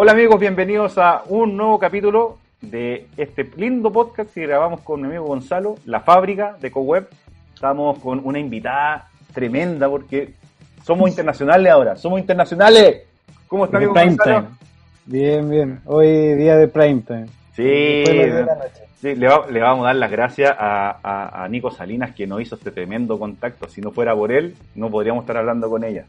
Hola amigos, bienvenidos a un nuevo capítulo de este lindo podcast que grabamos con mi amigo Gonzalo, La Fábrica de CoWeb. Estamos con una invitada tremenda porque somos internacionales ahora, somos internacionales. ¿Cómo está amigo Gonzalo? Bien, bien. Hoy día de prime time. Sí, sí le, vamos a dar las gracias a, a Nico Salinas que nos hizo este tremendo contacto. Si no fuera por él, no podríamos estar hablando con ella.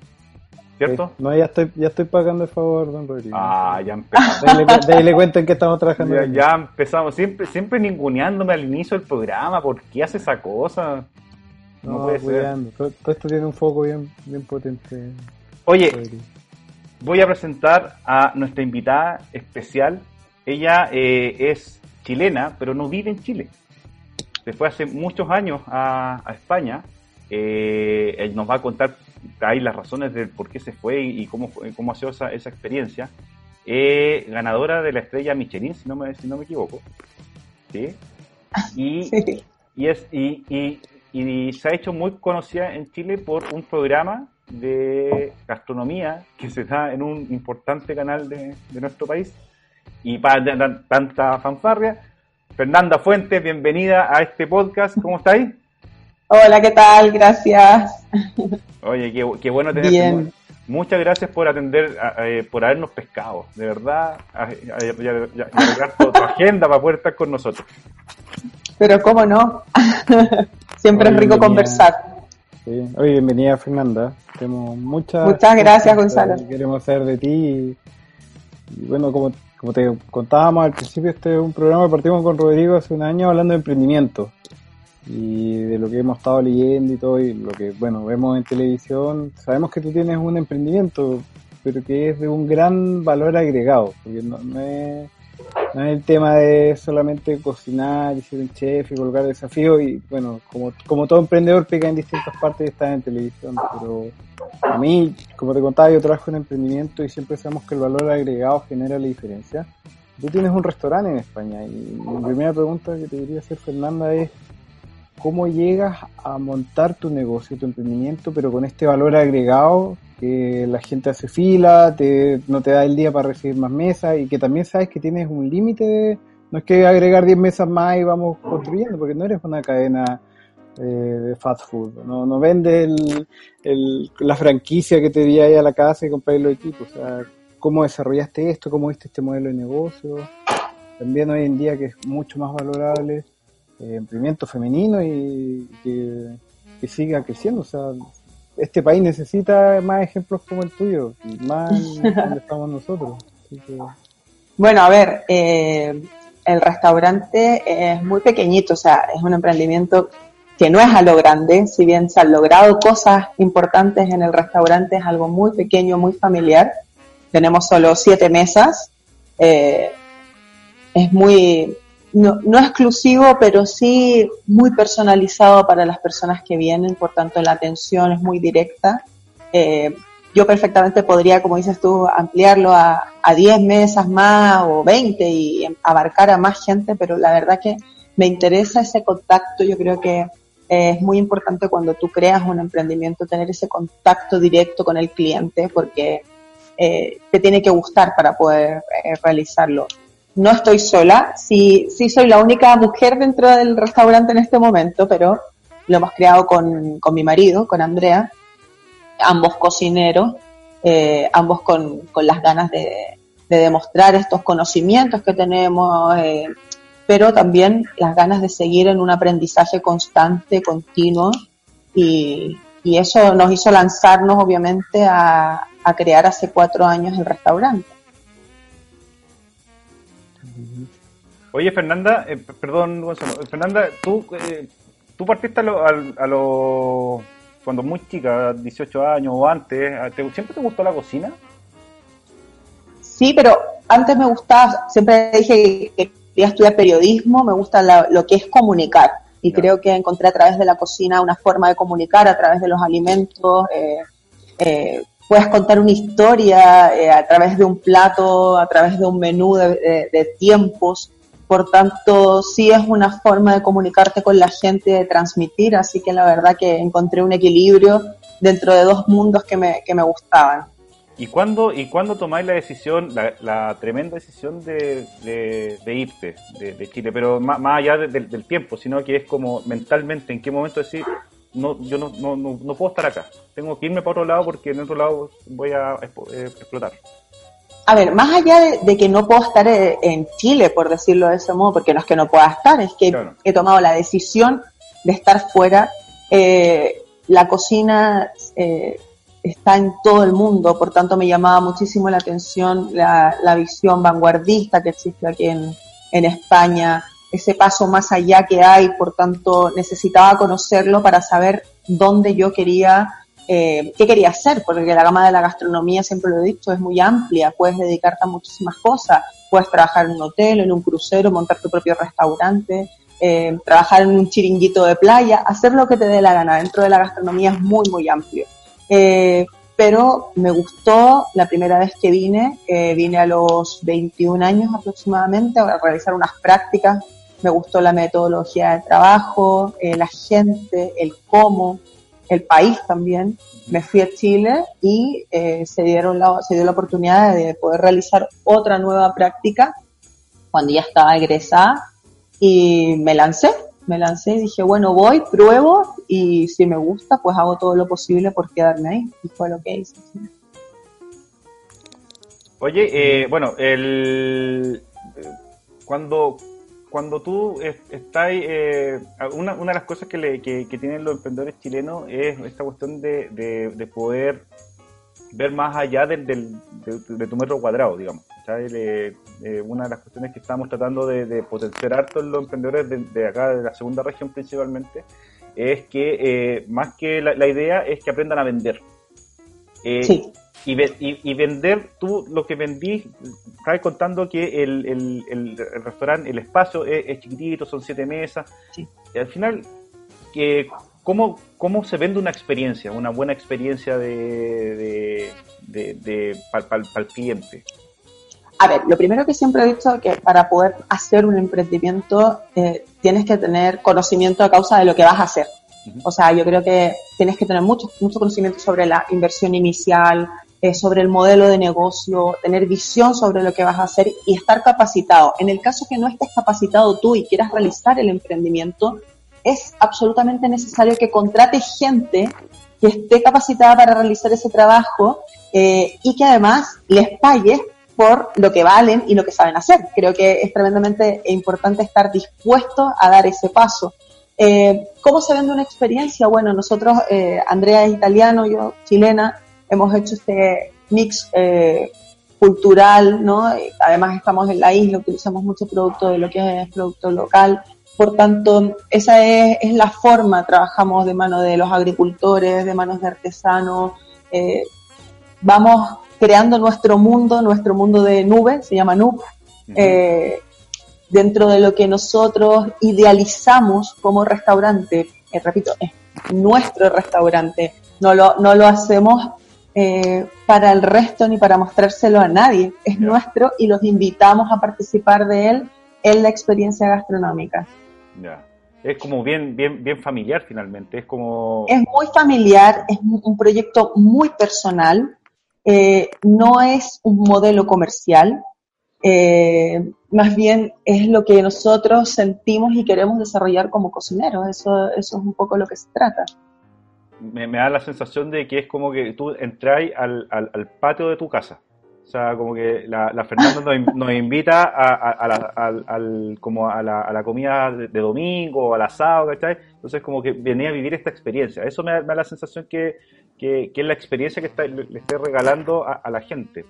¿Cierto? No, ya estoy, ya estoy pagando el favor, don Rodrigo. Ah, ya empezamos. Dale, cuenta en qué estamos trabajando. Ya, empezamos, siempre, siempre ninguneándome al inicio del programa. ¿Por qué hace esa cosa? No, puede ser. Todo, esto tiene un foco bien, bien potente. Oye, voy a presentar a nuestra invitada especial. Ella eh, es chilena, pero no vive en Chile. Se fue hace muchos años a, España. Eh, nos va a contar hay las razones de por qué se fue y, cómo, cómo ha sido esa, esa experiencia. Eh, ganadora de la estrella Michelin, si no me, si no me equivoco. ¿sí? Y, y, es, y, y, y, se ha hecho muy conocida en Chile por un programa de gastronomía que se da en un importante canal de, de nuestro país. Y para tanta fanfarria, Fernanda Fuentes, bienvenida a este podcast. ¿Cómo estáis? Hola, ¿qué tal? Gracias. Oye, qué, bueno tenerte. Bien. Muchas gracias por atender, eh, por habernos pescado. De verdad, arreglar tu, agenda para poder estar con nosotros. Pero cómo no. Siempre es rico conversar. Sí. Oye, bienvenida Fernanda. Tenemos muchas, muchas gracias, Gonzalo. queremos saber de ti. Y, bueno, como, como te contábamos al principio, este es un programa que partimos con Rodrigo hace un año hablando de emprendimiento y de lo que hemos estado leyendo y todo, y lo que, bueno, vemos en televisión, sabemos que tú tienes un emprendimiento, pero que es de un gran valor agregado, porque no, es, no es el tema de solamente cocinar y ser un chef y colocar desafíos, y bueno, como, como todo emprendedor pega en distintas partes y está en televisión, pero a mí, como te contaba, yo trabajo en emprendimiento y siempre sabemos que el valor agregado genera la diferencia. Tú tienes un restaurante en España y mi primera pregunta que te quería hacer, Fernanda, es cómo llegas a montar tu negocio, tu emprendimiento, pero con este valor agregado que la gente hace fila, te, no te da el día para recibir más mesas y que también sabes que tienes un límite no es que agregar 10 mesas más y vamos construyendo, porque no eres una cadena eh, de fast food, no, no vendes el, la franquicia que te di ahí a la casa y compras los equipos, o sea, cómo desarrollaste esto, cómo viste este modelo de negocio, también hoy en día que es mucho más valorable emprendimiento femenino y que, siga creciendo. O sea, este país necesita más ejemplos como el tuyo y más donde estamos nosotros. Bueno, a ver, eh, el restaurante es muy pequeñito, o sea, es un emprendimiento que no es a lo grande, si bien se han logrado cosas importantes en el restaurante, es algo muy pequeño, muy familiar. Tenemos solo siete mesas. Eh, es muy, no, no exclusivo, pero sí muy personalizado para las personas que vienen, por tanto la atención es muy directa. Eh, yo perfectamente podría, como dices tú, ampliarlo a, a 10 mesas más o 20 y abarcar a más gente, pero la verdad que me interesa ese contacto, yo creo que es muy importante cuando tú creas un emprendimiento tener ese contacto directo con el cliente porque eh, te tiene que gustar para poder eh, realizarlo no estoy sola, sí, sí soy la única mujer dentro del restaurante en este momento, pero lo hemos creado con, con mi marido, con Andrea, ambos cocineros, eh, ambos con, con, las ganas de, de, demostrar estos conocimientos que tenemos, eh, pero también las ganas de seguir en un aprendizaje constante, continuo, y, y eso nos hizo lanzarnos obviamente a, a crear hace cuatro años el restaurante. Oye, Fernanda, eh, perdón, Gonzalo, Fernanda, tú, eh, tú partiste a lo, a, lo, cuando muy chica, 18 años o antes, ¿siempre te gustó la cocina? Sí, pero antes me gustaba, siempre dije que quería estudiar periodismo, me gusta lo que es comunicar. Y creo que encontré a través de la cocina una forma de comunicar, a través de los alimentos. Eh, puedes contar una historia a través de un plato, a través de un menú de tiempos. Por tanto, sí es una forma de comunicarte con la gente, de transmitir, así que la verdad que encontré un equilibrio dentro de dos mundos que me, que me gustaban. ¿Y cuándo, y cuándo tomáis la decisión, la, tremenda decisión de, de, irte de, Chile? Pero más, allá del tiempo, sino que es como mentalmente, ¿en qué momento decir, no, yo no, no, no, puedo estar acá? Tengo que irme para otro lado porque en otro lado voy a eh, explotar. A ver, más allá de, que no puedo estar eh, en Chile, por decirlo de ese modo, porque no es que no pueda estar, es que he tomado la decisión de estar fuera. Eh, la cocina eh, está en todo el mundo, por tanto me llamaba muchísimo la atención la, visión vanguardista que existe aquí en, España, ese paso más allá que hay, por tanto necesitaba conocerlo para saber dónde yo quería, eh, qué quería hacer, porque la gama de la gastronomía, siempre lo he dicho, es muy amplia, puedes dedicarte a muchísimas cosas, puedes trabajar en un hotel, en un crucero, montar tu propio restaurante, eh, trabajar en un chiringuito de playa, hacer lo que te dé la gana. Dentro de la gastronomía es muy, muy amplio. Eh, pero me gustó la primera vez que vine, vine a los 21 años aproximadamente a realizar unas prácticas, me gustó la metodología de trabajo, eh, la gente, el cómo, el país también. Me fui a Chile y se, dieron la, se dio la oportunidad de poder realizar otra nueva práctica cuando ya estaba egresada y me lancé, me lancé y dije, bueno, voy, pruebo y si me gusta, pues hago todo lo posible por quedarme ahí. Y fue lo que hice. Oye, eh, bueno, el, cuando, cuando tú estás, eh, una, una, de las cosas que, le, que, tienen los emprendedores chilenos es esta cuestión de, de, poder ver más allá del, del, de, tu metro cuadrado, digamos. Eh, una de las cuestiones que estamos tratando de, potenciar harto en los emprendedores de, acá, de la segunda región principalmente, es que eh, más que la, idea es que aprendan a vender. Eh, y, y, vender, tú lo que vendí, estás contando que el, el, restaurante, el espacio es, chiquitito, son siete mesas. Y al final, que ¿cómo, ¿cómo se vende una experiencia, una buena experiencia de, de, para el cliente? A ver, lo primero que siempre he dicho es que para poder hacer un emprendimiento eh, tienes que tener conocimiento a causa de lo que vas a hacer. O sea, yo creo que tienes que tener mucho, mucho conocimiento sobre la inversión inicial, eh, sobre el modelo de negocio, tener visión sobre lo que vas a hacer y estar capacitado. En el caso que no estés capacitado tú y quieras realizar el emprendimiento, es absolutamente necesario que contrates gente que esté capacitada para realizar ese trabajo eh, y que además les pagues por lo que valen y lo que saben hacer. Creo que es tremendamente importante estar dispuesto a dar ese paso. Eh, ¿Cómo se vende una experiencia? Bueno, nosotros, eh, Andrea es italiano, yo chilena, hemos hecho este mix eh, cultural, ¿no? Además estamos en la isla, utilizamos mucho producto de lo que es producto local. Por tanto, esa es, es la forma, trabajamos de mano de los agricultores, de manos de artesanos, vamos creando nuestro mundo, nuestro mundo de nube, se llama Nube, eh, dentro de lo que nosotros idealizamos como restaurante. Eh, repito, es nuestro restaurante, no lo, no lo hacemos eh, para el resto ni para mostrárselo a nadie, es nuestro y los invitamos a participar de él en la experiencia gastronómica. Ya. Es como bien, bien, bien familiar finalmente, es como... Es muy familiar, es un proyecto muy personal, eh, no es un modelo comercial, eh, más bien es lo que nosotros sentimos y queremos desarrollar como cocineros, eso, eso es un poco lo que se trata. Me, da la sensación de que es como que tú entras al, al, patio de tu casa. O sea, como que la, Fernanda nos, invita a, la, como a, la, comida de, domingo o al asado, ¿cachai? Entonces, como que venía a vivir esta experiencia. Eso me da la sensación que, que, es la experiencia que le esté regalando a, la gente.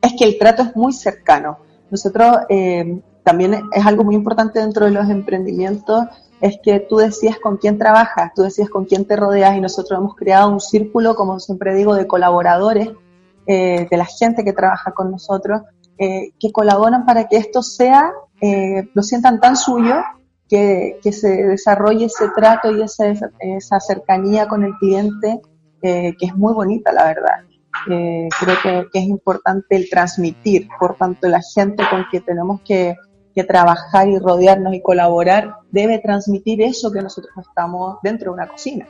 Es que el trato es muy cercano. Nosotros eh, también es algo muy importante dentro de los emprendimientos, es que tú decides con quién trabajas, tú decides con quién te rodeas y nosotros hemos creado un círculo, como siempre digo, de colaboradores, eh, de la gente que trabaja con nosotros, eh, que colaboran para que esto sea, lo sientan tan suyo que, se desarrolle ese trato y esa, esa cercanía con el cliente eh, que es muy bonita, la verdad. Eh, creo que, es importante el transmitir, por tanto, la gente con que tenemos que, trabajar y rodearnos y colaborar debe transmitir eso que nosotros estamos dentro de una cocina.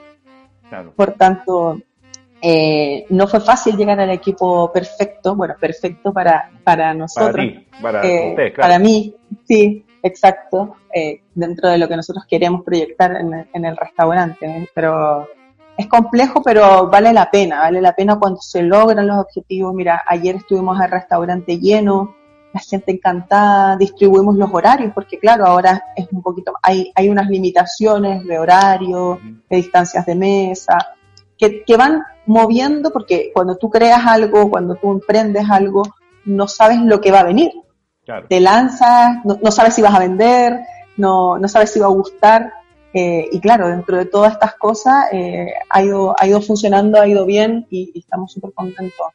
Por tanto, Eh, no fue fácil llegar al equipo perfecto, bueno, perfecto para, para nosotros. Para, para, eh, para mí, sí, exacto, eh, dentro de lo que nosotros queremos proyectar en, en el restaurante. Pero es complejo, pero vale la pena, vale la pena cuando se logran los objetivos. Mira, ayer estuvimos al restaurante lleno, la gente encantada, distribuimos los horarios, porque claro, ahora es un poquito, hay, hay unas limitaciones de horario, de distancias de mesa, que, que van moviendo, porque cuando tú creas algo, cuando tú emprendes algo, no sabes lo que va a venir. Te lanzas, no, no, sabes si vas a vender, no, no sabes si va a gustar, eh, y claro, dentro de todas estas cosas eh, ha, ido, ha ido funcionando, ha ido bien y, estamos súper contentos.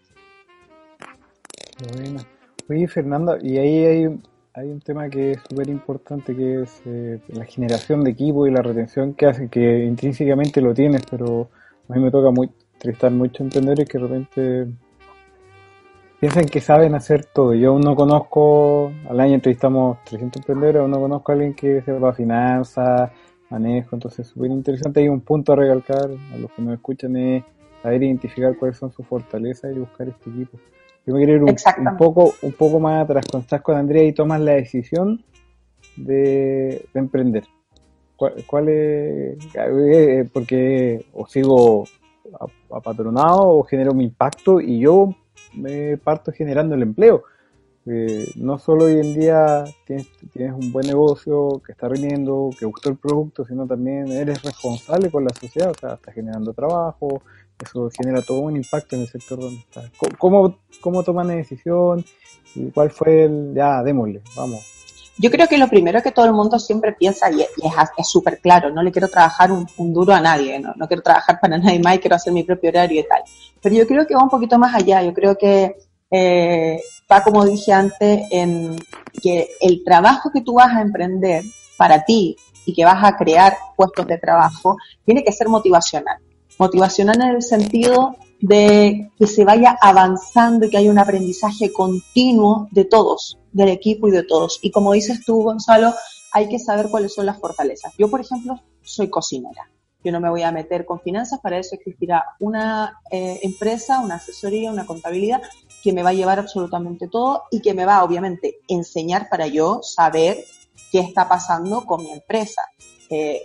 Bueno. Oye, Fernando, y ahí hay, hay un tema que es súper importante, que es eh, la generación de equipo y la retención que hace que intrínsecamente lo tienes, pero a mí me toca muy, entrevistar muchos emprendedores que de repente piensan que saben hacer todo. Yo aún no conozco, al año entrevistamos 300 emprendedores, aún no conozco a alguien que sepa finanzas, manejo, entonces súper interesante. Hay un punto a recalcar a los que nos escuchan es saber identificar cuáles son sus fortalezas y buscar este equipo. Yo me quiero ir un, poco, un poco más atrás, cuando estás con Andrea y tomas la decisión de, emprender. ¿Cuál, es? Eh, porque o sigo apatronado o genero un impacto y yo me parto generando el empleo no solo hoy en día tienes, tienes un buen negocio que está rindiendo, que gustó el producto, sino también eres responsable con la sociedad, o sea, estás generando trabajo, eso genera todo un impacto en el sector donde estás. ¿Cómo, cómo toman la decisión? ¿Y cuál fue el, ya, démosle, vamos? Yo creo que lo primero que todo el mundo siempre piensa, y es súper claro, no le quiero trabajar un, duro a nadie, ¿no? no quiero trabajar para nadie más, quiero hacer mi propio horario y tal. Pero yo creo que va un poquito más allá, yo creo que eh, va, como dije antes, en que el trabajo que tú vas a emprender para ti y que vas a crear puestos de trabajo tiene que ser motivacional. Motivacional en el sentido de que se vaya avanzando y que haya un aprendizaje continuo de todos, del equipo y de todos. Y como dices tú, Gonzalo, hay que saber cuáles son las fortalezas. Yo, por ejemplo, soy cocinera. Yo no me voy a meter con finanzas, para eso existirá una eh, empresa, una asesoría, una contabilidad que me va a llevar absolutamente todo y que me va, obviamente, enseñar para yo saber qué está pasando con mi empresa. Eh,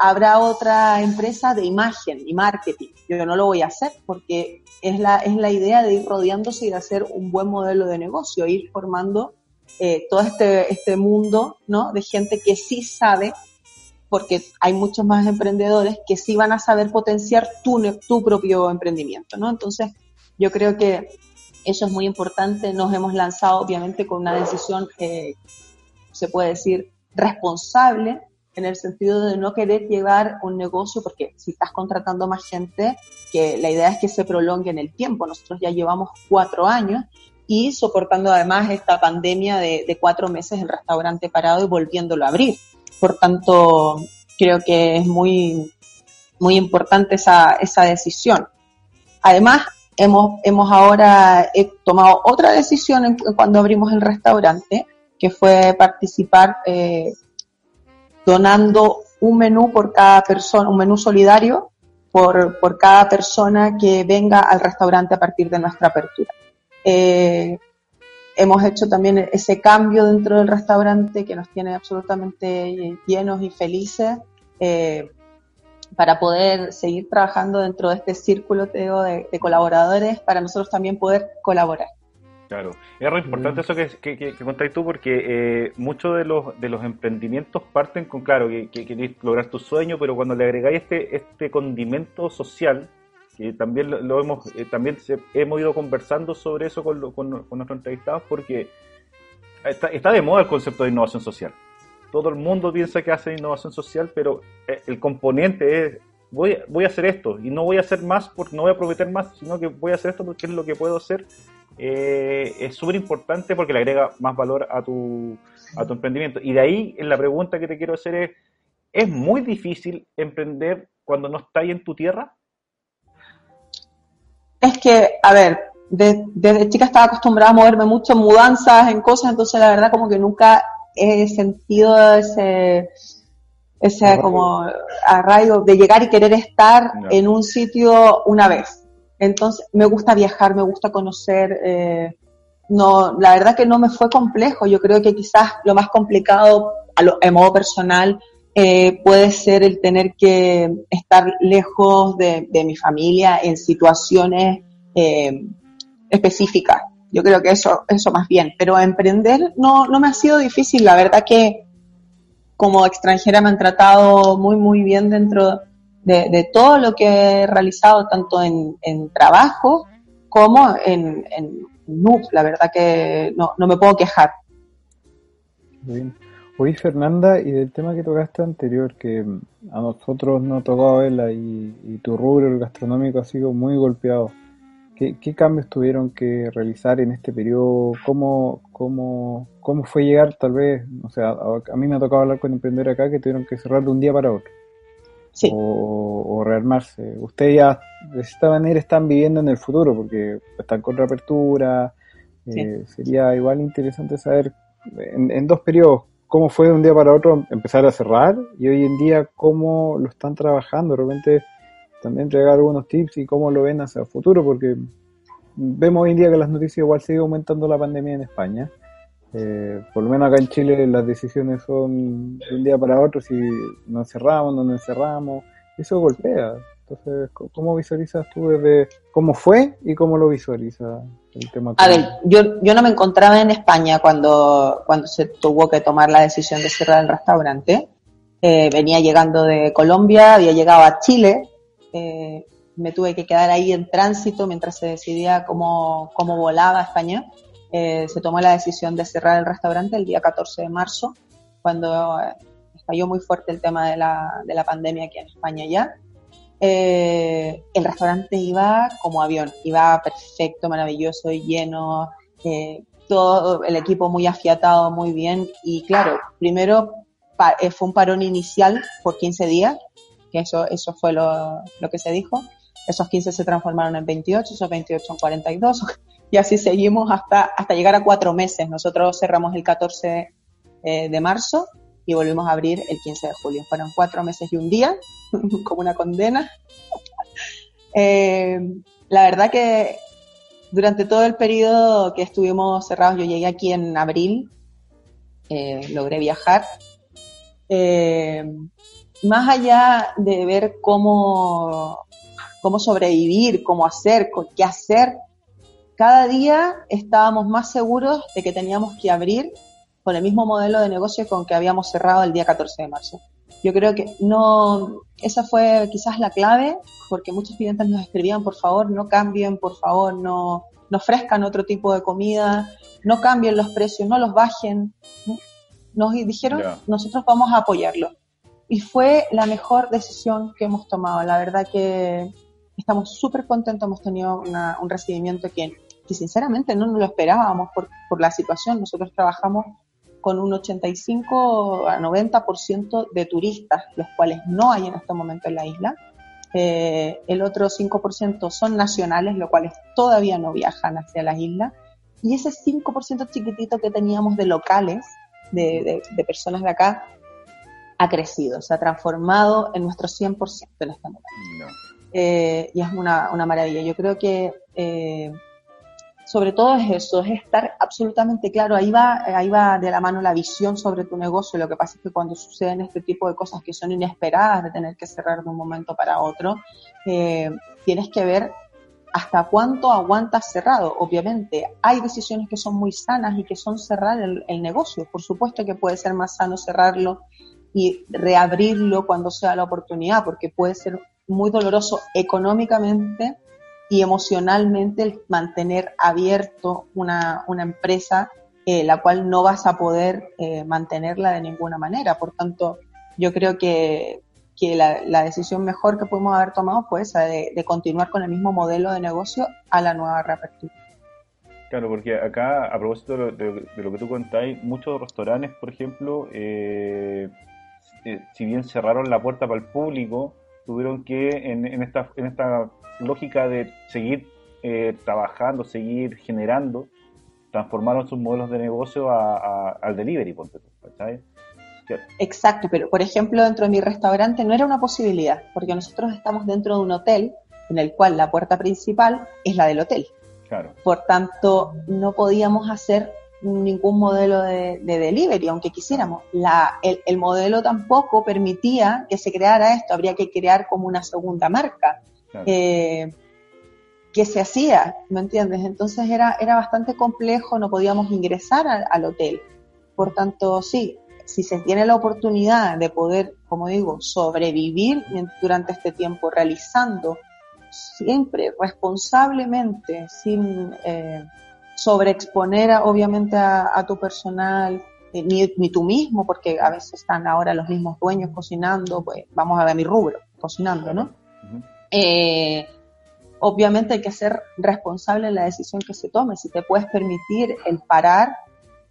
habrá otra empresa de imagen y marketing. Yo no lo voy a hacer porque es la, es la idea de ir rodeándose y de hacer un buen modelo de negocio, ir formando eh, todo este, este mundo ¿no? de gente que sí sabe, porque hay muchos más emprendedores que sí van a saber potenciar tu, tu propio emprendimiento. ¿no? Entonces, yo creo que eso es muy importante. Nos hemos lanzado, obviamente, con una decisión, eh, se puede decir, responsable, en el sentido de no querer llevar un negocio, porque si estás contratando más gente, que la idea es que se prolongue en el tiempo. Nosotros ya llevamos cuatro años y soportando además esta pandemia de, cuatro meses el restaurante parado y volviéndolo a abrir. Por tanto, creo que es muy, muy importante esa, esa decisión. Además, hemos, hemos ahora tomado otra decisión cuando abrimos el restaurante, que fue participar eh, donando un menú por cada persona, un menú solidario por, por, cada persona que venga al restaurante a partir de nuestra apertura. Eh, hemos hecho también ese cambio dentro del restaurante que nos tiene absolutamente llenos y felices. Eh, para poder seguir trabajando dentro de este círculo de, colaboradores, para nosotros también poder colaborar. Claro, es re importante eso que, que, que, contáis tú porque eh, muchos de los, de los emprendimientos parten con, claro, que, queréis lograr tu sueño, pero cuando le agregáis este, este condimento social, que también lo, hemos, eh, también hemos ido conversando sobre eso con, con, con nuestros entrevistados porque está, está de moda el concepto de innovación social. Todo el mundo piensa que hace innovación social, pero eh, el componente es, voy, voy a hacer esto y no voy a hacer más porque no voy a prometer más, sino que voy a hacer esto porque es lo que puedo hacer. Eh, es súper importante porque le agrega más valor a tu, a tu emprendimiento. Y de ahí la pregunta que te quiero hacer es, ¿es muy difícil emprender cuando no estás en tu tierra? Es que, a ver, desde chica estaba acostumbrada a moverme mucho en mudanzas, en cosas, entonces la verdad como que nunca he sentido ese, ese como arraigo de llegar y querer estar en un sitio una vez. Entonces, me gusta viajar, me gusta conocer. Eh, no, la verdad que no me fue complejo. Yo creo que quizás lo más complicado, a lo, modo personal, eh, puede ser el tener que estar lejos de, mi familia en situaciones eh, específicas. Yo creo que eso, eso más bien. Pero emprender no, no me ha sido difícil. La verdad que como extranjera me han tratado muy, muy bien dentro de, todo lo que he realizado, tanto en, trabajo como en, en La verdad que no, no me puedo quejar. Bien. Oye, Fernanda, y del tema que tocaste anterior, que a nosotros nos tocó verla y, y tu rubro, el gastronómico, ha sido muy golpeado. ¿Qué, cambios tuvieron que realizar en este periodo? ¿Cómo, cómo, cómo fue llegar tal vez? O sea, a, mí me ha tocado hablar con emprendedores acá que tuvieron que cerrar de un día para otro. Sí. O, rearmarse. Ustedes ya de esta manera están viviendo en el futuro porque están con reapertura. Eh, sería igual interesante saber en, en dos periodos cómo fue de un día para otro empezar a cerrar y hoy en día cómo lo están trabajando. De repente también entregar algunos tips y cómo lo ven hacia el futuro, porque vemos hoy en día que las noticias igual sigue aumentando la pandemia en España. Eh, por lo menos acá en Chile las decisiones son de un día para otro, si nos encerramos, no nos encerramos, eso golpea. Entonces, ¿cómo visualizas tú desde cómo fue y cómo lo visualiza el tema? A ver, yo, yo no me encontraba en España cuando, cuando se tuvo que tomar la decisión de cerrar el restaurante. Eh, venía llegando de Colombia, había llegado a Chile, eh, me tuve que quedar ahí en tránsito mientras se decidía cómo, cómo volaba a España. Eh, se tomó la decisión de cerrar el restaurante el día 14 de marzo, cuando eh, estalló muy fuerte el tema de la, de la pandemia aquí en España ya. el restaurante iba como avión, iba perfecto, maravilloso, lleno, todo el equipo muy afiatado, muy bien. Y claro, primero fue un parón inicial por 15 días, que eso, eso fue lo, lo que se dijo. Esos 15 se transformaron en 28, esos 28 en 42, y así seguimos hasta, hasta llegar a cuatro meses. Nosotros cerramos el 14 eh, de marzo y volvimos a abrir el 15 de julio. Fueron cuatro meses y un día, como una condena. Eh, la verdad que durante todo el periodo que estuvimos cerrados, yo llegué aquí en abril, eh, logré viajar. Más allá de ver cómo, cómo sobrevivir, cómo hacer, qué hacer, cada día estábamos más seguros de que teníamos que abrir con el mismo modelo de negocio con que habíamos cerrado el día 14 de marzo. Yo creo que no, esa fue quizás la clave, porque muchos clientes nos escribían, por favor, no cambien, por favor, no, no ofrezcan otro tipo de comida, no cambien los precios, no los bajen. Nos dijeron, nosotros vamos a apoyarlo y fue la mejor decisión que hemos tomado. La verdad que estamos súper contentos, hemos tenido un recibimiento que, que, sinceramente no nos lo esperábamos por, por la situación. Nosotros trabajamos con un 85 a 90% de turistas, los cuales no hay en este momento en la isla. Eh, el otro 5% son nacionales, los cuales todavía no viajan hacia la isla. Y ese 5% chiquitito que teníamos de locales, de, de personas de acá, ha crecido, se ha transformado en nuestro 100% en este momento. Eh, y es una, una, maravilla. Yo creo que eh, sobre todo es eso, es estar absolutamente claro. Ahí va, ahí va de la mano la visión sobre tu negocio. Lo que pasa es que cuando suceden este tipo de cosas que son inesperadas, de tener que cerrar de un momento para otro, eh, tienes que ver hasta cuánto aguantas cerrado. Obviamente, hay decisiones que son muy sanas y que son cerrar el, el negocio. Por supuesto que puede ser más sano cerrarlo y reabrirlo cuando sea la oportunidad, porque puede ser muy doloroso económicamente y emocionalmente el mantener abierto una, una empresa eh, la cual no vas a poder eh, mantenerla de ninguna manera. Por tanto, yo creo que, que la, la, decisión mejor que pudimos haber tomado fue esa de, continuar con el mismo modelo de negocio a la nueva reapertura. Claro, porque acá, a propósito de lo, de, de lo que tú contáis, muchos restaurantes, por ejemplo, eh, eh, si bien cerraron la puerta para el público, tuvieron que, en, esta, en esta lógica de seguir eh, trabajando, seguir generando, transformaron sus modelos de negocio al delivery, Exacto, pero por ejemplo dentro de mi restaurante no era una posibilidad, porque nosotros estamos dentro de un hotel en el cual la puerta principal es la del hotel. Claro. Por tanto, no podíamos hacer ningún modelo de, delivery, aunque quisiéramos. La, el, modelo tampoco permitía que se creara esto, habría que crear como una segunda marca. Eh, que se hacía, ¿me entiendes? Entonces era, era bastante complejo, no podíamos ingresar al, hotel. Por tanto, sí, si se tiene la oportunidad de poder, como digo, sobrevivir durante este tiempo realizando siempre responsablemente, sin eh, sobreexponer obviamente a, tu personal, eh, ni, ni, tú mismo, porque a veces están ahora los mismos dueños cocinando, pues vamos a ver mi rubro, cocinando, ¿no? Eh, obviamente hay que ser responsable en la decisión que se tome. Si te puedes permitir el parar,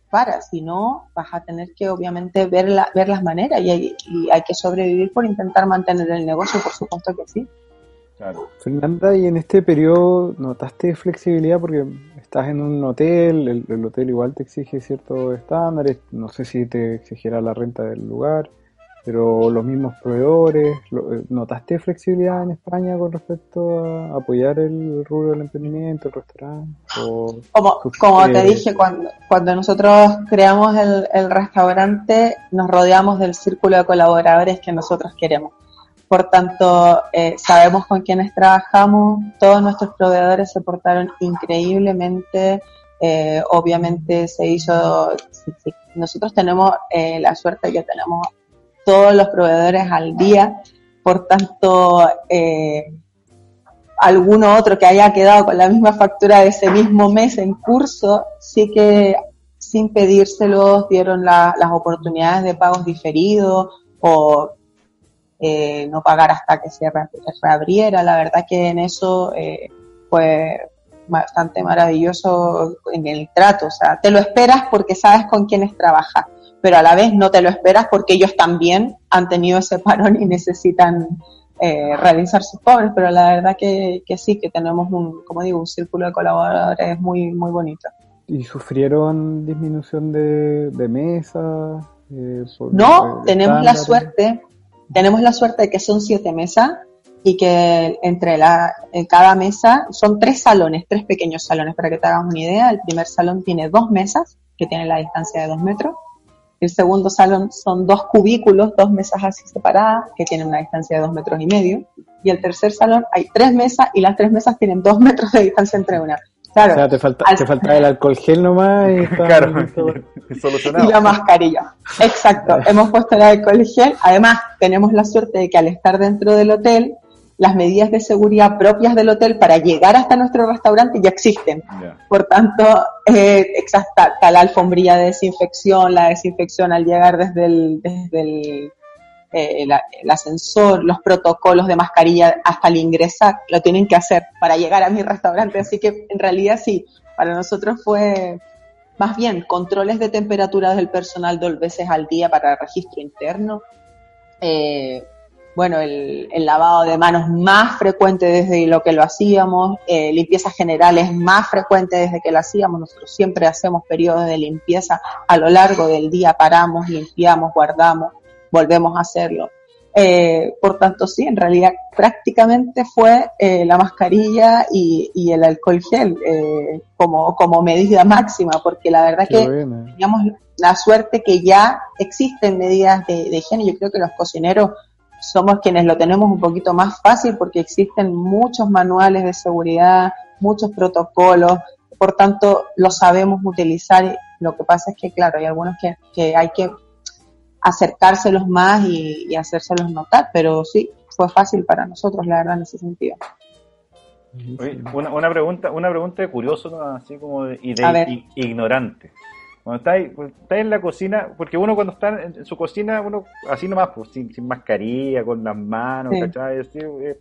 para. Si no, vas a tener que obviamente ver, la, ver las maneras y hay, y hay que sobrevivir por intentar mantener el negocio, por supuesto que sí. Claro. Fernanda, ¿y en este periodo notaste flexibilidad? Porque estás en un hotel, el, el, hotel igual te exige ciertos estándares, no sé si te exigirá la renta del lugar pero los mismos proveedores, eh, ¿notaste flexibilidad en España con respecto a apoyar el rubro del emprendimiento, el restaurante? como, como te dije, cuando, cuando nosotros creamos el, el restaurante, nos rodeamos del círculo de colaboradores que nosotros queremos. Por tanto, eh, sabemos con quienes trabajamos, todos nuestros proveedores se portaron increíblemente, eh, obviamente se hizo, nosotros tenemos eh, la suerte que tenemos todos los proveedores al día, por tanto, eh, alguno otro que haya quedado con la misma factura de ese mismo mes en curso, sí que sin pedírselos dieron las oportunidades de pagos diferidos o eh, no pagar hasta que se reabriera. La verdad que en eso eh, fue bastante maravilloso en el trato. O sea, te lo esperas porque sabes con quiénes trabajas pero a la vez no te lo esperas porque ellos también han tenido ese parón y necesitan eh, realizar sus pobres, pero la verdad que, sí, que tenemos un, como digo, un círculo de colaboradores muy, muy bonito. ¿Y sufrieron disminución de, de mesas? Eh, no, tenemos la suerte, tenemos la suerte de que son siete mesas y que entre la, en cada mesa son tres salones, tres pequeños salones, para que te hagas una idea. El primer salón tiene dos mesas, que tienen la distancia de dos metros. El segundo salón son dos cubículos, dos mesas así separadas, que tienen una distancia de dos metros y medio. Y el tercer salón hay tres mesas y las tres mesas tienen dos metros de distancia entre una. Claro, o sea, te falta, te falta el alcohol gel nomás y, claro, y la mascarilla. Exacto, hemos puesto el alcohol gel. Además, tenemos la suerte de que al estar dentro del hotel, las medidas de seguridad propias del hotel para llegar hasta nuestro restaurante ya existen. Por tanto, eh, exacta, la alfombrilla de desinfección, la desinfección al llegar desde el, desde el, eh, el, ascensor, los protocolos de mascarilla hasta el ingresar, lo tienen que hacer para llegar a mi restaurante. Así que en realidad sí, para nosotros fue más bien controles de temperatura del personal dos veces al día para registro interno. Eh, bueno, el, lavado de manos más frecuente desde lo que lo hacíamos, eh, limpiezas generales más frecuente desde que lo hacíamos. Nosotros siempre hacemos periodos de limpieza a lo largo del día, paramos, limpiamos, guardamos, volvemos a hacerlo. Eh, por tanto, sí, en realidad prácticamente fue eh, la mascarilla y, el alcohol gel eh, como, como medida máxima, porque la verdad que teníamos la suerte que ya existen medidas de, de higiene. Yo creo que los cocineros somos quienes lo tenemos un poquito más fácil porque existen muchos manuales de seguridad, muchos protocolos, por tanto lo sabemos utilizar. Lo que pasa es que, claro, hay algunos que, que hay que acercárselos más y, hacérselos notar, pero sí, fue fácil para nosotros, la verdad, en ese sentido. una, una, pregunta, una pregunta de curioso, así como de, y de ignorante. Cuando estáis, pues, en la cocina, porque uno cuando está en, su cocina, uno así nomás, pues, sin, mascarilla, con las manos, ¿cachai? Eh,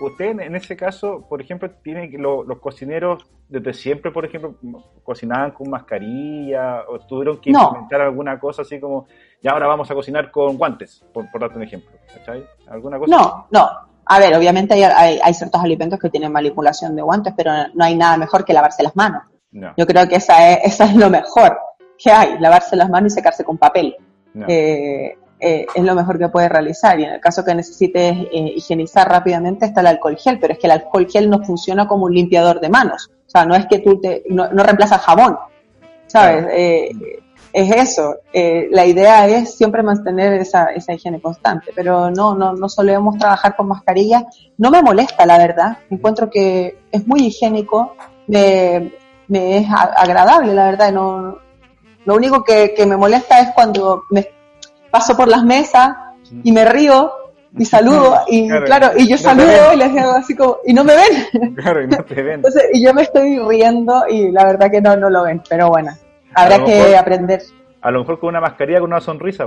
usted en ese caso, por ejemplo, tiene que los cocineros desde siempre, por ejemplo, cocinaban con mascarilla o tuvieron que implementar alguna cosa así como, ya ahora vamos a cocinar con guantes, por, por darte un ejemplo, ¿cachai? ¿Alguna cosa? No, no. A ver, obviamente hay, hay, ciertos alimentos que tienen manipulación de guantes, pero no hay nada mejor que lavarse las manos. Yo creo que esa es, esa es lo mejor que hay, lavarse las manos y secarse con papel. Eh, eh, es lo mejor que puedes realizar. Y en el caso que necesites eh, higienizar rápidamente está el alcohol gel, pero es que el alcohol gel no funciona como un limpiador de manos. O sea, no es que tú te, no, no reemplaza jabón, ¿sabes? Eh, es eso. Eh, la idea es siempre mantener esa, esa higiene constante, pero no, no, no solemos trabajar con mascarilla. No me molesta, la verdad. Encuentro que es muy higiénico, me, me es agradable, la verdad. No, lo único que, que me molesta es cuando me paso por las mesas y me río y saludo y claro, y yo saludo y les digo así como y no me ven claro y no te ven entonces y yo me estoy riendo y la verdad que no no lo ven pero bueno habrá que aprender a lo mejor con una mascarilla con una sonrisa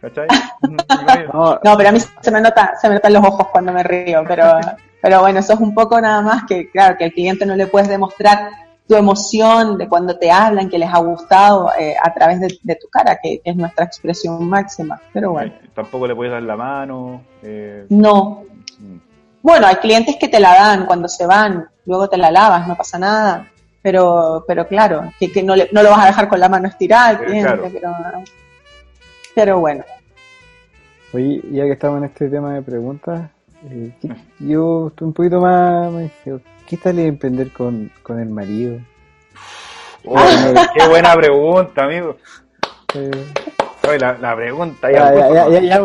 ¿cachai? No, no pero a mí se me nota se me notan los ojos cuando me río pero pero bueno eso es un poco nada más que claro que al cliente no le puedes demostrar tu emoción de cuando te hablan que les ha gustado eh, a través de, de tu cara que es nuestra expresión máxima pero bueno tampoco le puedes dar la mano eh, no mm. Bueno, hay clientes que te la dan cuando se van, luego te la lavas, no pasa nada. Pero, pero claro, que, que no, le- no lo vas a dejar con la mano estirada al Eh, cliente, claro. pero, pero bueno. Oye, ya que estamos en este tema de preguntas, eh, ¿qué- yo estoy un poquito más, ¿qué tal es emprender con, con el marido? Oye, qué buena pregunta amigo Eh, Oye, la, la pregunta ya, ya, ya, ya.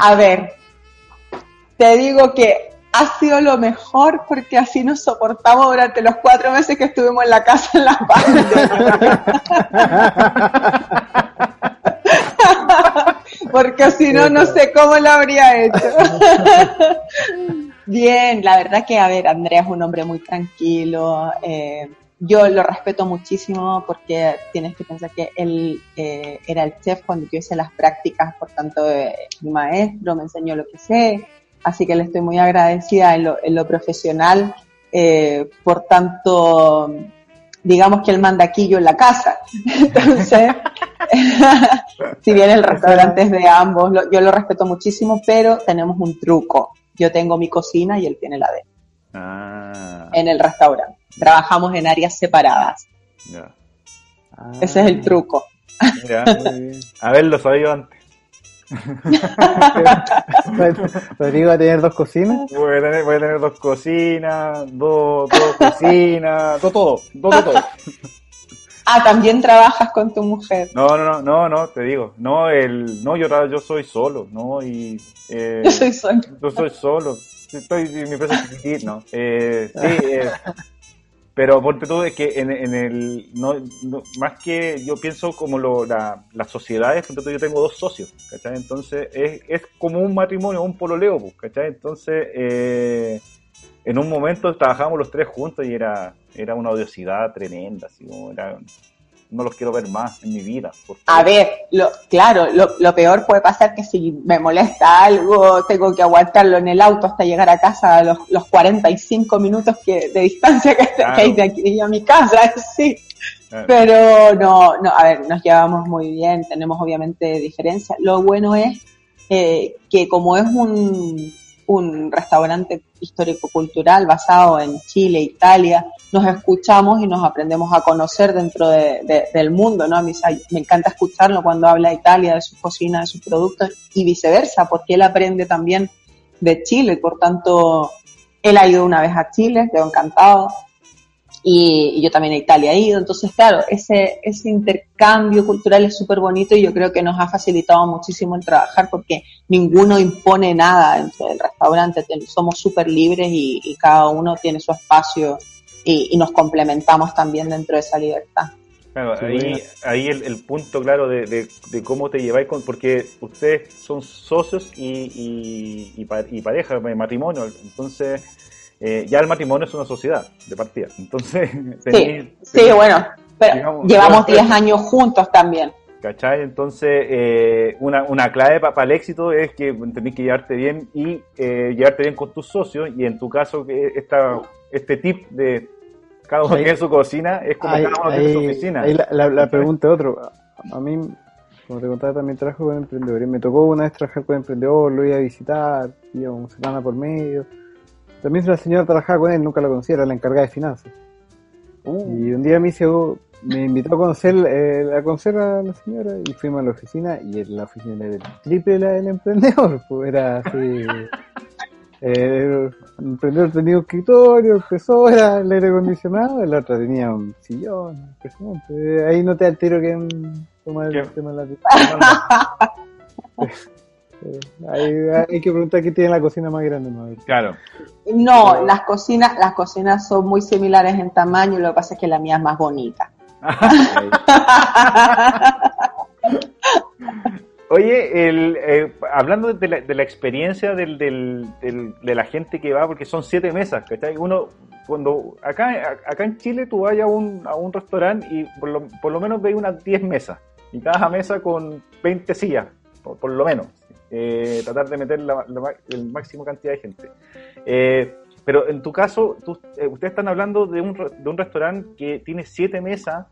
A ver, te digo que ha sido lo mejor porque así nos soportamos durante los cuatro meses que estuvimos en la casa en La Paz. porque si no, no sé cómo lo habría hecho. Bien, la verdad que, a ver, Andrea es un hombre muy tranquilo. eh, yo lo respeto muchísimo porque tienes que pensar que él eh, era el chef cuando yo hice las prácticas, por tanto, eh, mi maestro me enseñó lo que sé. Así que le estoy muy agradecida en lo, en lo profesional. eh, por tanto, digamos que él manda aquí yo en la casa. Entonces, si bien el restaurante es de ambos, lo- yo lo respeto muchísimo, pero tenemos un truco. Yo tengo mi cocina y él tiene la de él ah, en el restaurante. Trabajamos en áreas separadas. ya. Ah, Ese es el truco. Mira, muy bien. haberlo sabido antes Rodrigo va a tener dos cocinas. voy a tener, voy a tener dos cocinas dos, dos cocinas todo todo todo todo Ah, también trabajas con tu mujer. No, no, no, no, no, te digo, no, el, no, yo, yo soy solo, no, y, eh, Yo soy sola. yo soy solo, estoy, mi empresa no, eh, sí, eh, pero ponte tú es que en, en el, no, no, más que yo pienso como lo, la, las sociedades, ponte tú, yo tengo dos socios, ¿cachai? Entonces es, es como un matrimonio, un pololeo, ¿cachai? Entonces, eh, en un momento trabajábamos los tres juntos y era, era una odiosidad tremenda, así como era, no los quiero ver más en mi vida. A ver, lo, claro, lo, lo peor puede pasar que si me molesta algo, tengo que aguantarlo en el auto hasta llegar a casa a los, los 45 minutos que, de distancia que, Claro. que hay de aquí a mi casa, sí. Claro. Pero no, no, a ver, nos llevamos muy bien, tenemos obviamente diferencias. Lo bueno es eh, que como es un, un restaurante histórico-cultural basado en Chile, Italia, nos escuchamos y nos aprendemos a conocer dentro de- de- del mundo, ¿no? A mí me encanta escucharlo cuando habla de Italia, de su cocina, de sus productos y viceversa, porque él aprende también de Chile, por tanto, él ha ido una vez a Chile, quedó encantado, y, y yo también a Italia he ido. Entonces, claro, ese, ese intercambio cultural es súper bonito y yo creo que nos ha facilitado muchísimo el trabajar porque ninguno impone nada dentro del restaurante. Somos súper libres y, y cada uno tiene su espacio y, y nos complementamos también dentro de esa libertad. Claro, ahí, bueno. ahí el, el punto claro de, de, de cómo te lleváis con, porque ustedes son socios y, y, y, pa- y pareja, de matrimonio, entonces eh, ya el matrimonio es una sociedad de partida, entonces Sí, tenéis- sí, bueno, pero digamos, llevamos digamos, 10 años juntos también. ¿cachai? Entonces eh, una, una clave para el éxito es que tenés que llevarte bien y eh, llevarte bien con tus socios y en tu caso que esta, este tip de cada uno tiene su cocina es como Ahí, cada uno tiene su oficina. ahí la, la- la pregunta es otro. A mí, como te contaba, también trabajo con emprendedores. Me tocó una vez trabajar con emprendedor, lo iba a visitar, íbamos semana por medio. También la señora trabajaba con él, nunca la conocía, era la encargada de finanzas. Uh, Y un día me oh, me invitó a conocer, eh, a conocer a la señora y fuimos a la oficina y la oficina era el triple la del emprendedor, pues era así. Eh, el emprendedor tenía un escritorio, empezó, era el aire acondicionado, el otro tenía un sillón, impresionante. Ahí no te altero que toma el tema de la hay, hay, que preguntar quién tiene la cocina más grande. ¿no? Claro. No, las cocinas, las cocinas son muy similares en tamaño, lo que pasa es que la mía es más bonita. Oye, el, eh, hablando de la, de la experiencia del, del, de la gente que va, porque son siete mesas, ¿cachai? Uno, cuando acá, acá en Chile tú vas a un, a un restaurante y por lo, por lo menos veis unas 10 mesas, y cada mesa con 20 sillas, por, lo menos. Eh, tratar de meter la, el máximo cantidad de gente. Eh, pero en tu caso, tú, eh, ustedes están hablando de un, de un restaurante que tiene siete mesas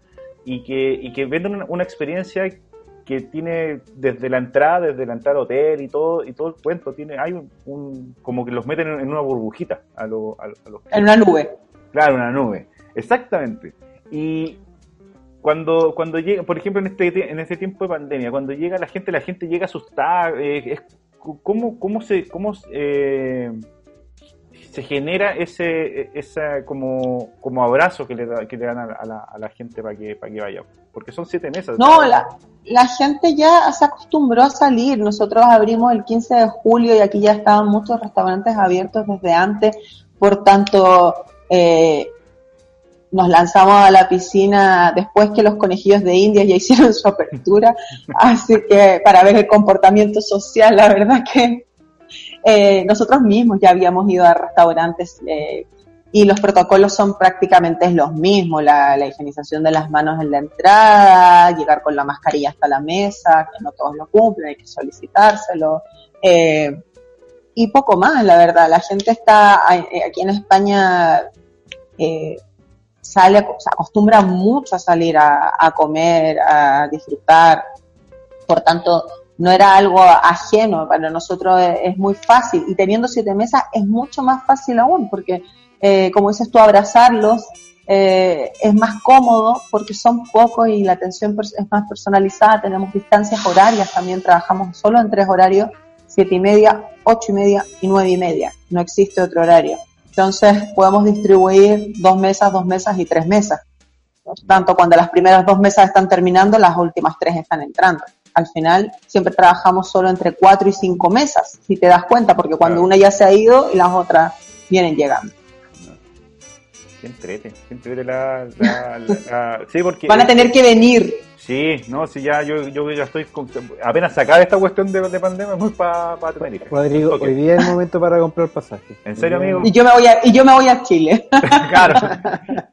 y que, y que venden una, experiencia que tiene desde la entrada, desde la entrada al hotel y todo, y todo el cuento, tiene, hay un, como que los meten en, una burbujita a, los... En una nube. Claro, una nube, exactamente. Y cuando, cuando llega, por ejemplo, en este, en este tiempo de pandemia, cuando llega la gente, la gente llega asustada, eh, ¿cómo, cómo se, cómo, eh, se genera ese, esa como, como abrazo que le, que le dan a, la, a la gente para que, para que vaya? Porque son siete mesas. No, la, la gente ya se acostumbró a salir. Nosotros abrimos el 15 de julio y aquí ya estaban muchos restaurantes abiertos desde antes. Por tanto, eh, nos lanzamos a la piscina después que los conejillos de India ya hicieron su apertura, así que para ver el comportamiento social, la verdad que eh, nosotros mismos ya habíamos ido a restaurantes eh, y los protocolos son prácticamente los mismos, la, higienización de las manos en la entrada, llegar con la mascarilla hasta la mesa, que no todos lo cumplen, hay que solicitárselo. Eh, y poco más, la verdad. La gente está aquí en España eh, sale, se acostumbra mucho a salir a, comer, a disfrutar. Por tanto, no era algo ajeno, para nosotros es, muy fácil. Y teniendo siete mesas es mucho más fácil aún, porque, eh, como dices tú, abrazarlos eh, es más cómodo porque son pocos y la atención es más personalizada. Tenemos distancias horarias, también trabajamos solo en tres horarios, siete y media, ocho y media y nueve y media. No existe otro horario. Entonces podemos distribuir dos mesas, dos mesas y tres mesas. Tanto cuando las primeras dos mesas están terminando, las últimas tres están entrando. Al final siempre trabajamos solo entre cuatro y cinco mesas, si te das cuenta, porque cuando una ya se ha ido y las otras vienen llegando. Siempre, siempre la, la, sí, porque van a tener que venir Sí, no, si ya yo, yo ya estoy apenas sacar esta cuestión de, de pandemia muy para pa Tenerife. Rodrigo, hoy día es el momento para comprar pasaje. ¿En serio, amigo? Y yo me voy a, y yo me voy a Chile. claro.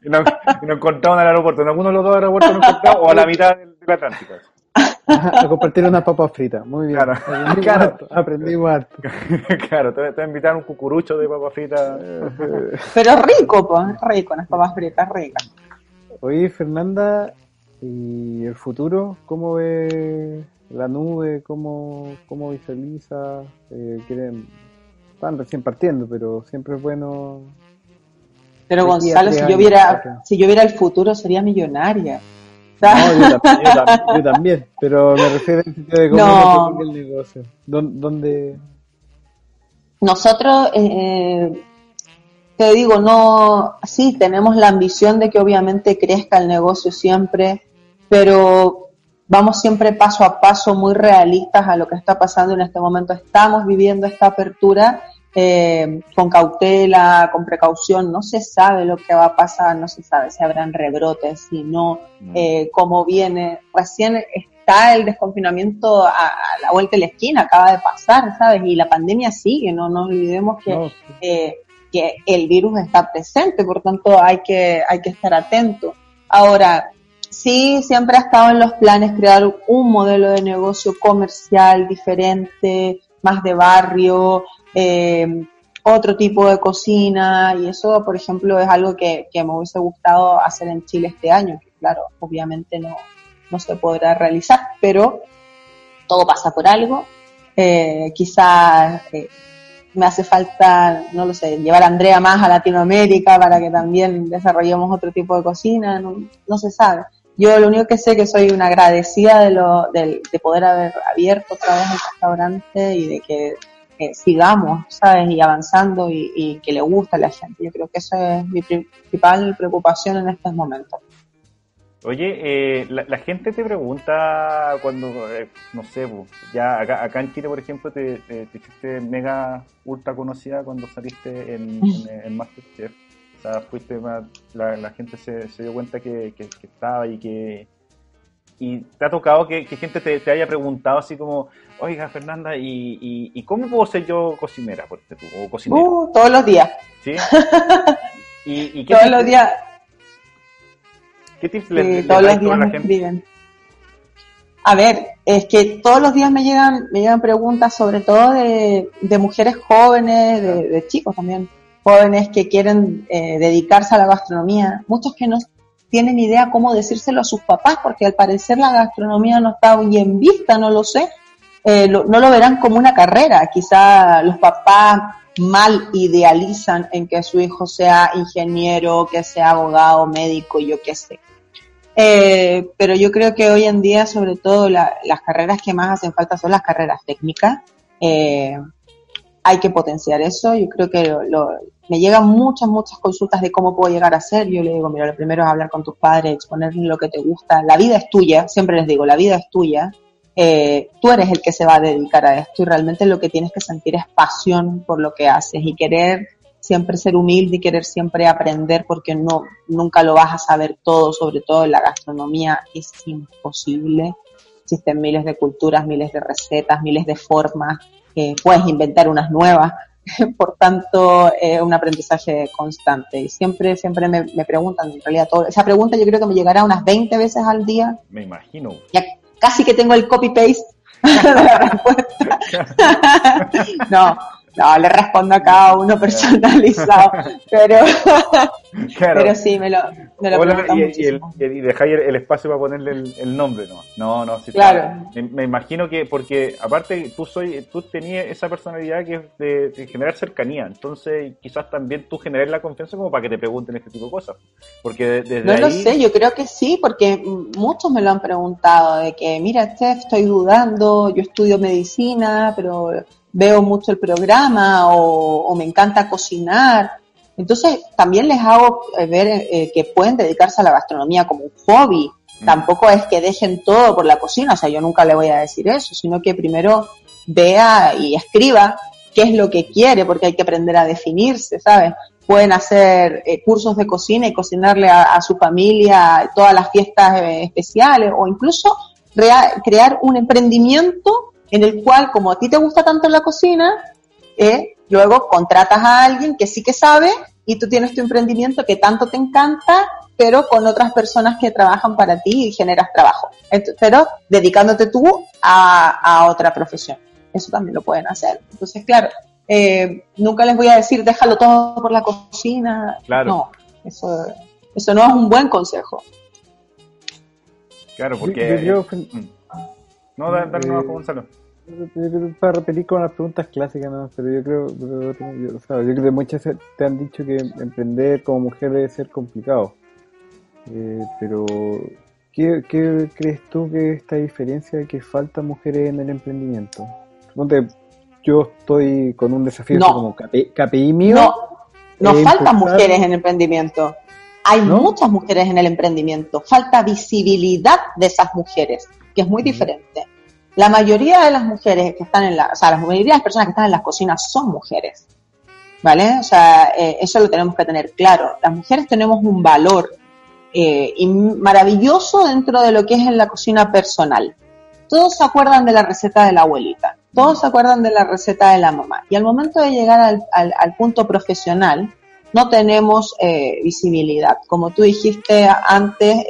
Y nos, encontramos en el aeropuerto, en alguno de los dos aeropuertos nos encontramos o a la mitad del, Atlántico. A compartir unas papas fritas, muy bien. Claro, aprendimos claro. Harto, aprendimos harto. claro, te, te voy a invitar un cucurucho de papas fritas. Pero rico, pues, rico, unas papas fritas ricas. Oye, Fernanda, ¿Y el futuro? ¿Cómo ve la nube? ¿Cómo, cómo visualiza? Eh, quieren, están recién partiendo, pero siempre es bueno. Pero Gonzalo, si yo, viera, si yo viera el futuro, sería millonaria. No, yo también, pero me refiero al sentido de cómo el negocio. ¿Dónde? Nosotros, eh, te digo, no, sí, tenemos la ambición de que obviamente crezca el negocio siempre, pero vamos siempre paso a paso muy realistas a lo que está pasando en este momento. Estamos viviendo esta apertura eh, con cautela, con precaución, no se sabe lo que va a pasar, no se sabe si habrán rebrotes, si no, eh, cómo viene. Recién está el desconfinamiento a, la vuelta de la esquina, acaba de pasar, ¿sabes? Y la pandemia sigue, no nos olvidemos que, eh, que el virus está presente, por tanto hay que, hay que estar atento. Ahora, sí, siempre ha estado en los planes crear un modelo de negocio comercial diferente, más de barrio, eh, otro tipo de cocina y eso, por ejemplo, es algo que, me hubiese gustado hacer en Chile este año, que claro, obviamente no, no se podrá realizar, pero todo pasa por algo. Eh, quizás eh, me hace falta, no lo sé, llevar a Andrea más a Latinoamérica para que también desarrollemos otro tipo de cocina, no se sabe yo lo único que sé es que soy una agradecida de, lo, de, poder haber abierto otra vez el restaurante y de que, sigamos, ¿sabes? Y avanzando y, que le gusta a la gente. Yo creo que esa es mi principal preocupación en estos momentos. Oye, eh, la, gente te pregunta cuando, eh, no sé, ya acá, acá en Chile, por ejemplo, te, te, hiciste mega ultra conocida cuando saliste en, en, Masterchef. O sea, fuiste más, la, gente se, dio cuenta que, estaba y que... Y te ha tocado que, gente te, haya preguntado así como, oiga Fernanda, ¿y, y, cómo puedo ser yo cocinera? O cocinero? Uh, todos los días. ¿Sí? ¿Y, qué todos los días ¿Qué tips le, todos los días a la gente? A ver, es que todos los días me llegan, me llegan preguntas, sobre todo de, mujeres jóvenes, de, chicos también, jóvenes que quieren eh, dedicarse a la gastronomía. Muchos que no tienen idea cómo decírselo a sus papás, porque al parecer la gastronomía no está bien vista, no lo sé. Eh, no lo verán como una carrera. Quizá los papás mal idealizan en que su hijo sea ingeniero, que sea abogado, médico, yo qué sé. Eh, pero yo creo que hoy en día, sobre todo, las carreras que más hacen falta son las carreras técnicas. Eh, hay que potenciar eso. Yo creo que me llegan muchas, muchas consultas de cómo puedo llegar a ser. Yo le digo, mira, lo primero es hablar con tus padres, exponerles lo que te gusta. La vida es tuya, siempre les digo, la vida es tuya. Eh, tú eres el que se va a dedicar a esto y realmente lo que tienes que sentir es pasión por lo que haces y querer siempre ser humilde y querer siempre aprender porque no nunca lo vas a saber todo, sobre todo en la gastronomía es imposible. Existen miles de culturas, miles de recetas, miles de formas, eh, puedes inventar unas nuevas. Por tanto, es un aprendizaje constante. Y siempre, siempre me, preguntan, en realidad, todo, esa pregunta yo creo que me llegará unas 20 veces al día. Me imagino casi que tengo el copy-paste de la respuesta. no, no, le respondo a cada uno personalizado, pero, pero sí, me lo, me lo y, y, dejáis el, espacio para ponerle el, nombre, ¿no? No, no, sí, claro. Me, imagino que, porque aparte tú soy, tú tenías esa personalidad que es de, generar cercanía, entonces quizás también tú generes la confianza como para que te pregunten este tipo de cosas. Porque desde No lo sé, yo creo que sí, porque muchos me lo han preguntado, de que, mira, Chef, estoy dudando, yo estudio medicina, pero veo mucho el programa o, me encanta cocinar. Entonces también les hago eh, ver eh, que pueden dedicarse a la gastronomía como un hobby. Mm. Tampoco es que dejen todo por la cocina, o sea, yo nunca le voy a decir eso, sino que primero vea y escriba qué es lo que quiere, porque hay que aprender a definirse, ¿sabes? Pueden hacer eh, cursos de cocina y cocinarle a, su familia todas las fiestas especiales o incluso crear un emprendimiento en el cual, como a ti te gusta tanto la cocina, eh, luego contratas a alguien que sí que sabe y tú tienes tu emprendimiento que tanto te encanta, pero con otras personas que trabajan para ti y generas trabajo. pero dedicándote tú a, otra profesión. Eso también lo pueden hacer. Entonces, claro, eh, nunca les voy a decir déjalo todo por la cocina. Claro. No, eso, eso no es un buen consejo. Claro, porque... No, dale, dale eh, Gonzalo. Para repetir con las preguntas clásicas, ¿no? pero yo creo, yo, creo que muchas te han dicho que emprender como mujer debe ser complicado. Eh, pero, ¿qué, crees tú que esta diferencia de que faltan mujeres en el emprendimiento? yo estoy con un desafío como KPI, mío. No, no faltan mujeres en el emprendimiento. Hay muchas mujeres en el emprendimiento. Falta visibilidad de esas mujeres que es muy diferente. La mayoría de las mujeres que están en la, o sea, la mayoría de las personas que están en las cocinas son mujeres. ¿Vale? O sea, eh, eso lo tenemos que tener claro. Las mujeres tenemos un valor eh, maravilloso dentro de lo que es en la cocina personal. Todos se acuerdan de la receta de la abuelita, todos se acuerdan de la receta de la mamá. Y al momento de llegar al, punto profesional, no tenemos eh, visibilidad. Como tú dijiste antes,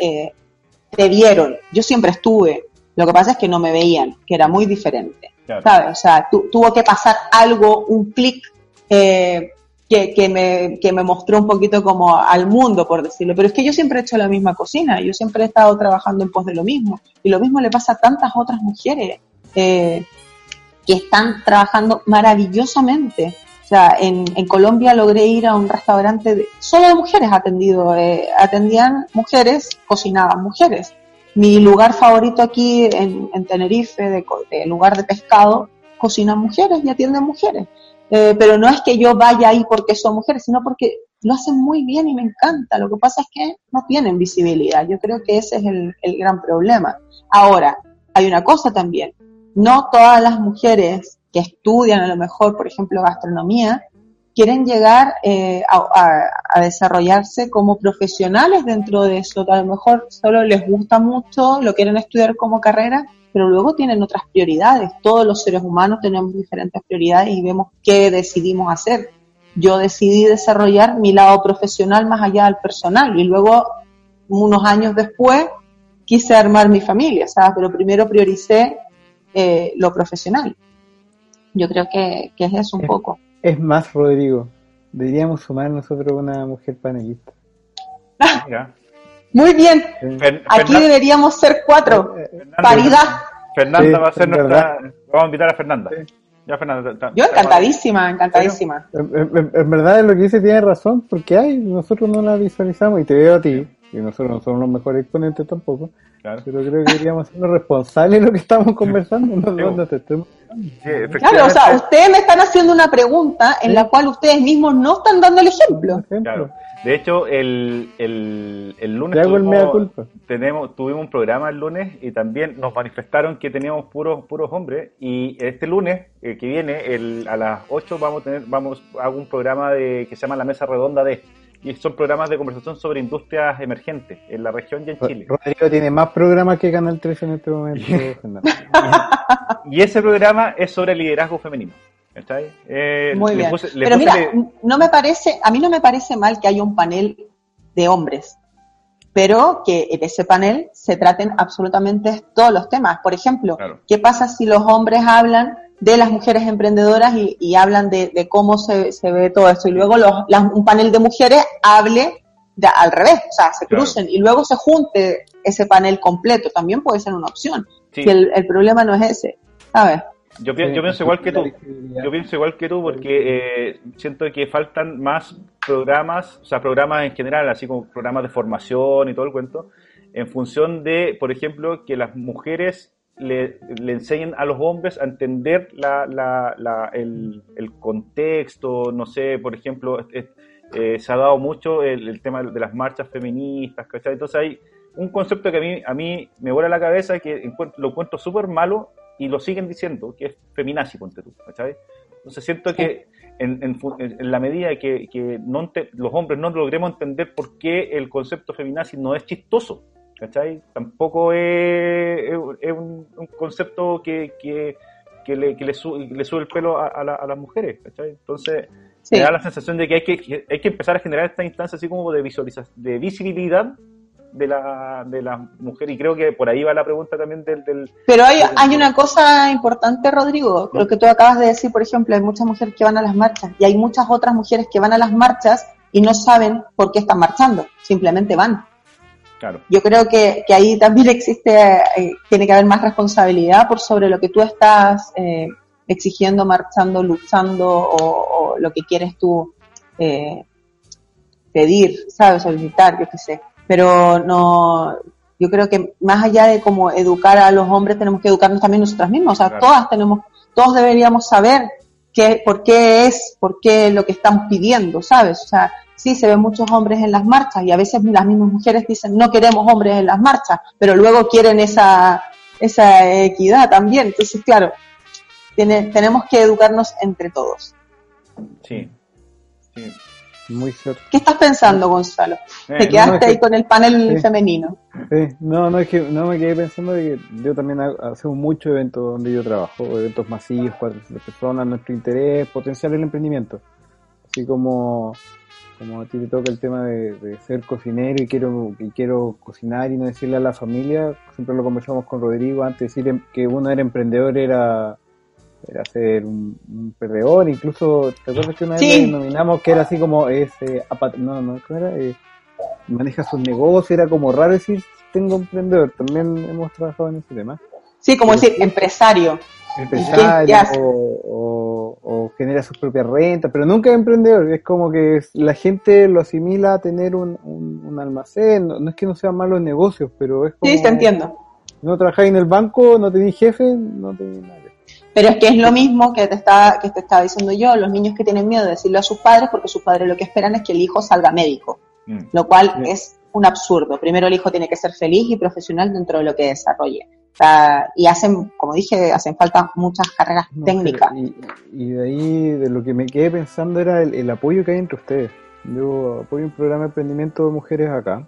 te vieron. Yo siempre estuve lo que pasa es que no me veían, que era muy diferente. ¿Sabes? O sea, tuvo que pasar algo, un clic eh, que, que, me, que me mostró un poquito como al mundo, por decirlo. Pero es que yo siempre he hecho la misma cocina, yo siempre he estado trabajando en pos de lo mismo. Y lo mismo le pasa a tantas otras mujeres eh, que están trabajando maravillosamente. O sea, en, en Colombia logré ir a un restaurante de, solo de mujeres atendido, eh, atendían mujeres, cocinaban mujeres. Mi lugar favorito aquí en, en Tenerife, de, de lugar de pescado, cocinan mujeres y atienden mujeres. Eh, pero no es que yo vaya ahí porque son mujeres, sino porque lo hacen muy bien y me encanta. Lo que pasa es que no tienen visibilidad. Yo creo que ese es el, el gran problema. Ahora, hay una cosa también. No todas las mujeres que estudian a lo mejor, por ejemplo, gastronomía, quieren llegar eh, a, a, a, desarrollarse como profesionales dentro de eso. A lo mejor solo les gusta mucho, lo quieren estudiar como carrera, pero luego tienen otras prioridades. Todos los seres humanos tenemos diferentes prioridades y vemos qué decidimos hacer. Yo decidí desarrollar mi lado profesional más allá del personal y luego, unos años después, quise armar mi familia, ¿sabes? Pero primero prioricé eh, lo profesional. Yo creo que, que es eso un poco. Es más, Rodrigo, deberíamos sumar nosotros una mujer panelista. Mira. Muy bien. Fer Aquí deberíamos ser cuatro. Fernanda, Paridad. Fernanda sí, va a ser nuestra. Verdad. Vamos a invitar a Fernanda. Sí. Ya, Fernanda. Yo encantadísima, encantadísima. En, en, en, verdad, lo que dice tiene razón, porque hay, nosotros no la visualizamos y te veo a ti, y nosotros no somos los mejores exponentes tampoco. Claro. Pero creo que deberíamos ser los responsables de lo que estamos conversando, no, no, no te estemos Sí, claro, o sea, ustedes me están haciendo una pregunta en ¿Sí? la cual ustedes mismos no están dando el ejemplo. Claro. De hecho, el, el, el lunes tuvimos, tenemos, tuvimos un programa el lunes y también nos manifestaron que teníamos puros puros hombres y este lunes eh, que viene el, a las 8 vamos a tener vamos a un programa de que se llama La Mesa Redonda de y son programas de conversación sobre industrias emergentes en la región y en Chile. Rodrigo tiene más programas que Canal 13 en este momento. y, ese programa es sobre liderazgo femenino. ¿Está ahí? Eh, Muy bien. Puse, Pero mira, le... no me parece, a mí no me parece mal que haya un panel de hombres, pero que en ese panel se traten absolutamente todos los temas. Por ejemplo, claro. ¿qué pasa si los hombres hablan de las mujeres emprendedoras y, y hablan de, de, cómo se, se, ve todo esto. Y luego los, las, un panel de mujeres hable de, al revés, o sea, se crucen claro. y luego se junte ese panel completo. También puede ser una opción. Sí. Si el, el, problema no es ese, ¿sabes? Yo, yo, pienso igual que tú. Yo pienso igual que tú porque eh, siento que faltan más programas, o sea, programas en general, así como programas de formación y todo el cuento, en función de, por ejemplo, que las mujeres le, le, enseñen a los hombres a entender la, la, la, el, contexto, no sé, por ejemplo, eh, se ha dado mucho el, tema de las marchas feministas, ¿cachai? Entonces hay un concepto que a mí, a mí me vuela la cabeza que encuentro, lo encuentro súper malo y lo siguen diciendo, que es feminazi, ponte tú, ¿cachai? Entonces siento que en, en, en la medida que, los hombres no logremos entender por qué el concepto feminazi no es chistoso, ¿cachai? Tampoco es, es un, un, concepto que, que, que, le, que le, sube, le, sube, el pelo a, a, la, a las mujeres, ¿cachai? Entonces, sí. me da la sensación de que hay que, hay que empezar a generar esta instancia así como de, visualización, de visibilidad de la, de la mujer y creo que por ahí va la pregunta también del... del Pero hay, del, hay una cosa importante, Rodrigo, lo que tú acabas de decir, por ejemplo, hay muchas mujeres que van a las marchas y hay muchas otras mujeres que van a las marchas y no saben por qué están marchando, simplemente van. Claro. Yo creo que, que ahí también existe, eh, tiene que haber más responsabilidad por sobre lo que tú estás eh, exigiendo, marchando, luchando o, o, lo que quieres tú eh, pedir, ¿sabes? Solicitar, yo qué sé. Pero no, yo creo que más allá de como educar a los hombres, tenemos que educarnos también nosotras mismas. O sea, claro. todas tenemos, todos deberíamos saber qué, por qué es, por qué lo que estamos pidiendo, ¿sabes? O sea, sí se ven muchos hombres en las marchas y a veces las mismas mujeres dicen no queremos hombres en las marchas, pero luego quieren esa, esa equidad también. Entonces, claro, tiene, tenemos que educarnos entre todos. Sí, sí. Muy cierto. ¿Qué estás pensando, Gonzalo? Eh, Te quedaste no, es que, ahí con el panel femenino. No, no es que no me quedé pensando de que yo también hacemos muchos eventos donde yo trabajo, eventos masivos, 400 personas, nuestro interés, potenciar el emprendimiento. Así como como a ti te toca el tema de, de, ser cocinero y quiero y quiero cocinar y no decirle a la familia, siempre lo conversamos con Rodrigo antes de decir que uno era emprendedor era era ser un, un perdedor, incluso te acuerdas que una vez sí. denominamos que era así como ese no no ¿cómo era? Eh, maneja sus negocios, era como raro decir tengo emprendedor, también hemos trabajado en ese tema. Sí, como Pero, decir empresario. Empresario o, o o, genera sus propias rentas, pero nunca es emprendedor, es como que la gente lo asimila a tener un, un, almacén, no, es que no sean malos negocios, pero es como... Sí, te entiendo. No trabajáis en el banco, no tenéis jefe, no tenéis nada. Pero es que es lo mismo que te, está, que te estaba diciendo yo, los niños que tienen miedo de decirlo a sus padres porque sus padres lo que esperan es que el hijo salga médico, mm. lo cual es un absurdo. Primero el hijo tiene que ser feliz y profesional dentro de lo que desarrolle. Y hacen, como dije, hacen falta muchas carreras técnicas. Y, de ahí, de lo que me quedé pensando era el apoyo que hay entre ustedes. Yo apoyo un programa de emprendimiento de mujeres acá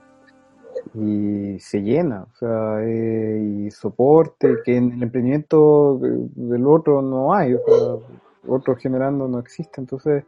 y se llena, o sea, eh, y soporte que en el emprendimiento del otro no hay, o sea, otro generando no existe, entonces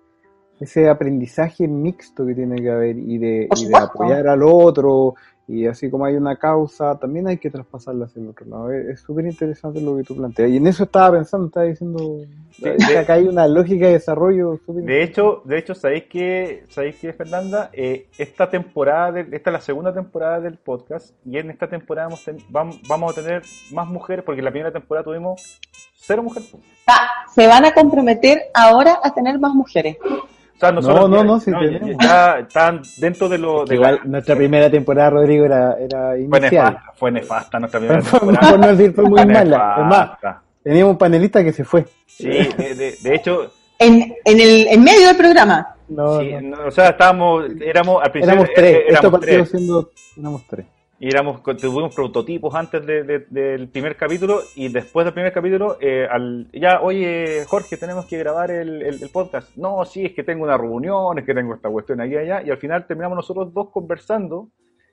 ese aprendizaje mixto que tiene que haber y de, y de apoyar al otro y así como hay una causa, también hay que traspasarla hacia el otro lado. Es súper interesante lo que tú planteas. Y en eso estaba pensando, estaba diciendo que acá hay una lógica de desarrollo. De hecho, de hecho, ¿sabéis que, ¿sabéis que Fernanda? Eh, esta temporada, esta es la segunda temporada del podcast y en esta temporada vamos, vamos, a tener más mujeres porque en la primera temporada tuvimos cero mujeres. Ah, se van a comprometer ahora a tener más mujeres no, no, no, sí ya están dentro de lo. De igual, nuestra primera temporada, Rodrigo, era, era inicial. Fue nefasta, nuestra primera temporada. Por no decir, fue muy mala. Es más, teníamos un panelista que se fue. Sí, de, de, hecho. En, en, el, en medio del programa. No, sí, no. o sea, estábamos, éramos, al principio. Éramos tres, éramos esto partió siendo, éramos tres y éramos, tuvimos prototipos antes del primer capítulo y después del primer capítulo, eh, al, ya, oye, Jorge, tenemos que grabar el, el, podcast. No, sí, es que tengo una reunión, es que tengo esta cuestión aquí y allá, y al final terminamos nosotros dos conversando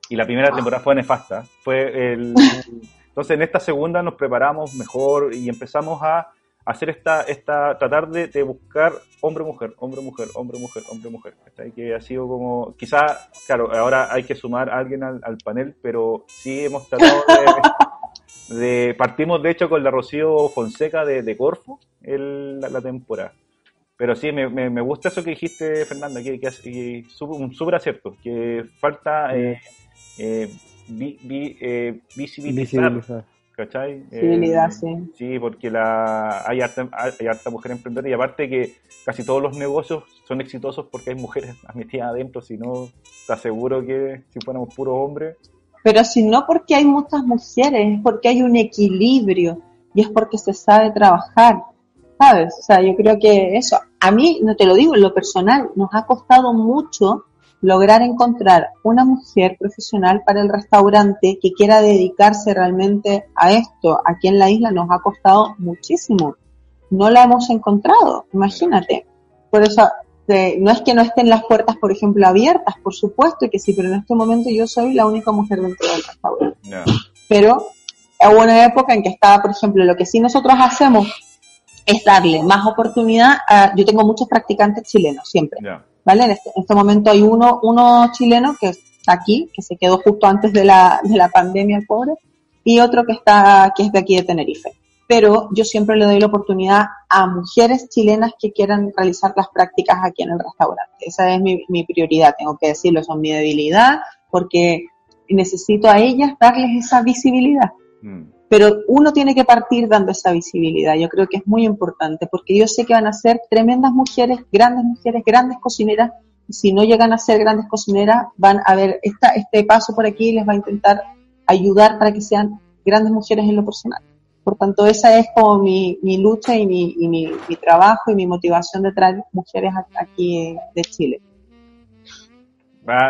y la primera temporada fue nefasta. Fue el, entonces en esta segunda nos preparamos mejor y empezamos a hacer esta, esta tratar de, de buscar hombre-mujer, hombre-mujer, hombre-mujer, hombre-mujer. Que ha sido como, quizá, claro, ahora hay que sumar a alguien al, panel, pero sí hemos tratado de, partimos de hecho con la Rocío Fonseca de, de Corfo el, la, temporada. Pero sí, me, me, gusta eso que dijiste, Fernanda, que, que, un súper acierto, que falta eh, eh, eh visibilizar ¿cachai? Eh, sí. Sí, porque la, hay, harta, hay harta mujer emprendedora y aparte que casi todos los negocios son exitosos porque hay mujeres metidas adentro, si no, te aseguro que si fuéramos puros hombres. Pero si no porque hay muchas mujeres, es porque hay un equilibrio y es porque se sabe trabajar, ¿sabes? O sea, yo creo que eso, a mí, no te lo digo en lo personal, nos ha costado mucho lograr encontrar una mujer profesional para el restaurante que quiera dedicarse realmente a esto aquí en la isla nos ha costado muchísimo. No la hemos encontrado, imagínate. Por eso, no es que no estén las puertas, por ejemplo, abiertas, por supuesto que sí, pero en este momento yo soy la única mujer dentro del restaurante. Pero hubo una época en que estaba, por ejemplo, lo que sí nosotros hacemos es darle más oportunidad a, yo tengo muchos practicantes chilenos, siempre. ¿Vale? Este, en este, momento hay uno, uno chileno que está aquí, que se quedó justo antes de la, de la pandemia, el pobre, y otro que está, que es de aquí de Tenerife. Pero yo siempre le doy la oportunidad a mujeres chilenas que quieran realizar las prácticas aquí en el restaurante. Esa es mi, mi prioridad, tengo que decirlo, son mi debilidad, porque necesito a ellas darles esa visibilidad. Mm pero uno tiene que partir dando esa visibilidad. Yo creo que es muy importante porque yo sé que van a ser tremendas mujeres, grandes mujeres, grandes cocineras. Y si no llegan a ser grandes cocineras, van a ver esta, este paso por aquí y les va a intentar ayudar para que sean grandes mujeres en lo personal. Por tanto, esa es como mi, lucha y, mi, y mi, mi trabajo y mi motivación de traer mujeres aquí de Chile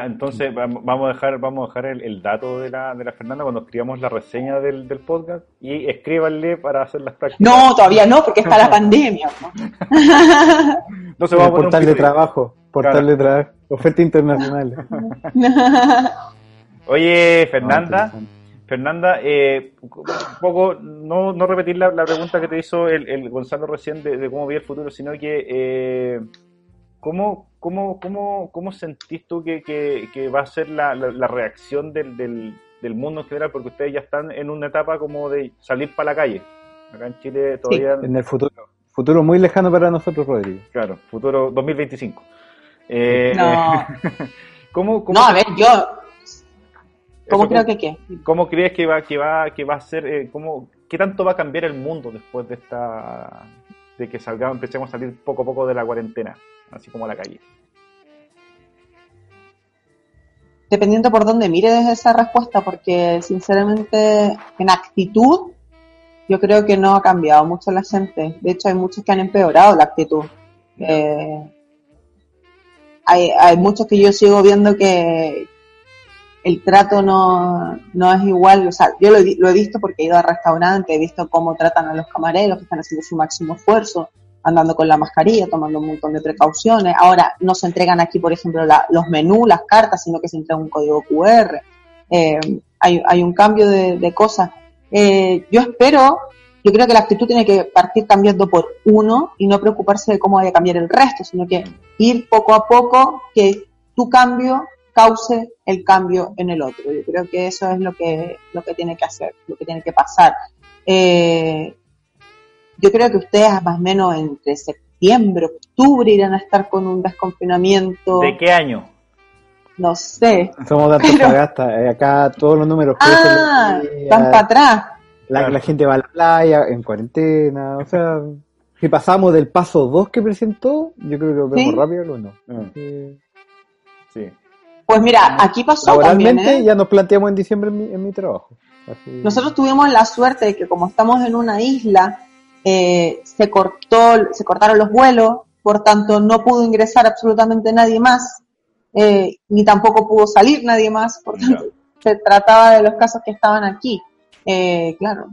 entonces vamos a dejar, vamos a dejar el, dato de la, de la Fernanda cuando escribamos la reseña del, podcast y escríbanle para hacer las prácticas. No, todavía no, porque está la pandemia. se va a portal de trabajo, portal de trabajo, oferta internacional. Oye, Fernanda. Fernanda, eh, un poco, no, no repetir la, pregunta que te hizo el, Gonzalo recién de, cómo ve el futuro, sino que eh, ¿Cómo, cómo, cómo, cómo sentís tú que, que, va a ser la, la, reacción del, del, mundo en general? Porque ustedes ya están en una etapa como de salir para la calle. Acá en Chile todavía... en el futuro. Futuro muy lejano para nosotros, Rodrigo. Claro, futuro 2025. Eh, no. ¿cómo, no, a ver, yo... ¿Cómo creo que qué? ¿Cómo crees que va, que va, que va a ser, eh, cómo, qué tanto va a cambiar el mundo después de esta de que salgamos, empecemos a salir poco a poco de la cuarentena, así como a la calle? Dependiendo por dónde mires esa respuesta, porque sinceramente en actitud yo creo que no ha cambiado mucho la gente. De hecho, hay muchos que han empeorado la actitud. Eh, hay, hay muchos que yo sigo viendo que el trato no, no es igual. O sea, yo lo, he- visto porque he ido a restaurantes, he visto cómo tratan a los camareros que están haciendo su máximo esfuerzo, andando con la mascarilla, tomando un montón de precauciones. Ahora no se entregan aquí, por ejemplo, la- los menús, las cartas, sino que se entrega un código QR. Eh, hay, hay un cambio de, de cosas. Eh, yo espero, yo creo que la actitud tiene que partir cambiando por uno y no preocuparse de cómo vaya a cambiar el resto, sino que ir poco a poco, que tu cambio cause el cambio en el otro. Yo creo que eso es lo que, lo que tiene que hacer, lo que tiene que pasar. Eh, yo creo que ustedes más o menos entre septiembre, octubre irán a estar con un desconfinamiento, ¿De qué año? no sé. Somos de Antofagasta, eh, acá todos los números Ah, van para atrás. la, la gente va a la playa en cuarentena, o sea, si pasamos del paso 2 que presentó, yo creo que lo vemos Sí. rápido el 1. Mm, Sí. Pues mira, aquí pasó también, ¿eh? ya nos planteamos en diciembre en mi, en mi trabajo. Así- Nosotros tuvimos la suerte de que como estamos en una isla, eh, se cortó, se cortaron los vuelos, por tanto no pudo ingresar absolutamente nadie más, eh, ni tampoco pudo salir nadie más, por tanto se trataba de los casos que estaban aquí. Eh, claro,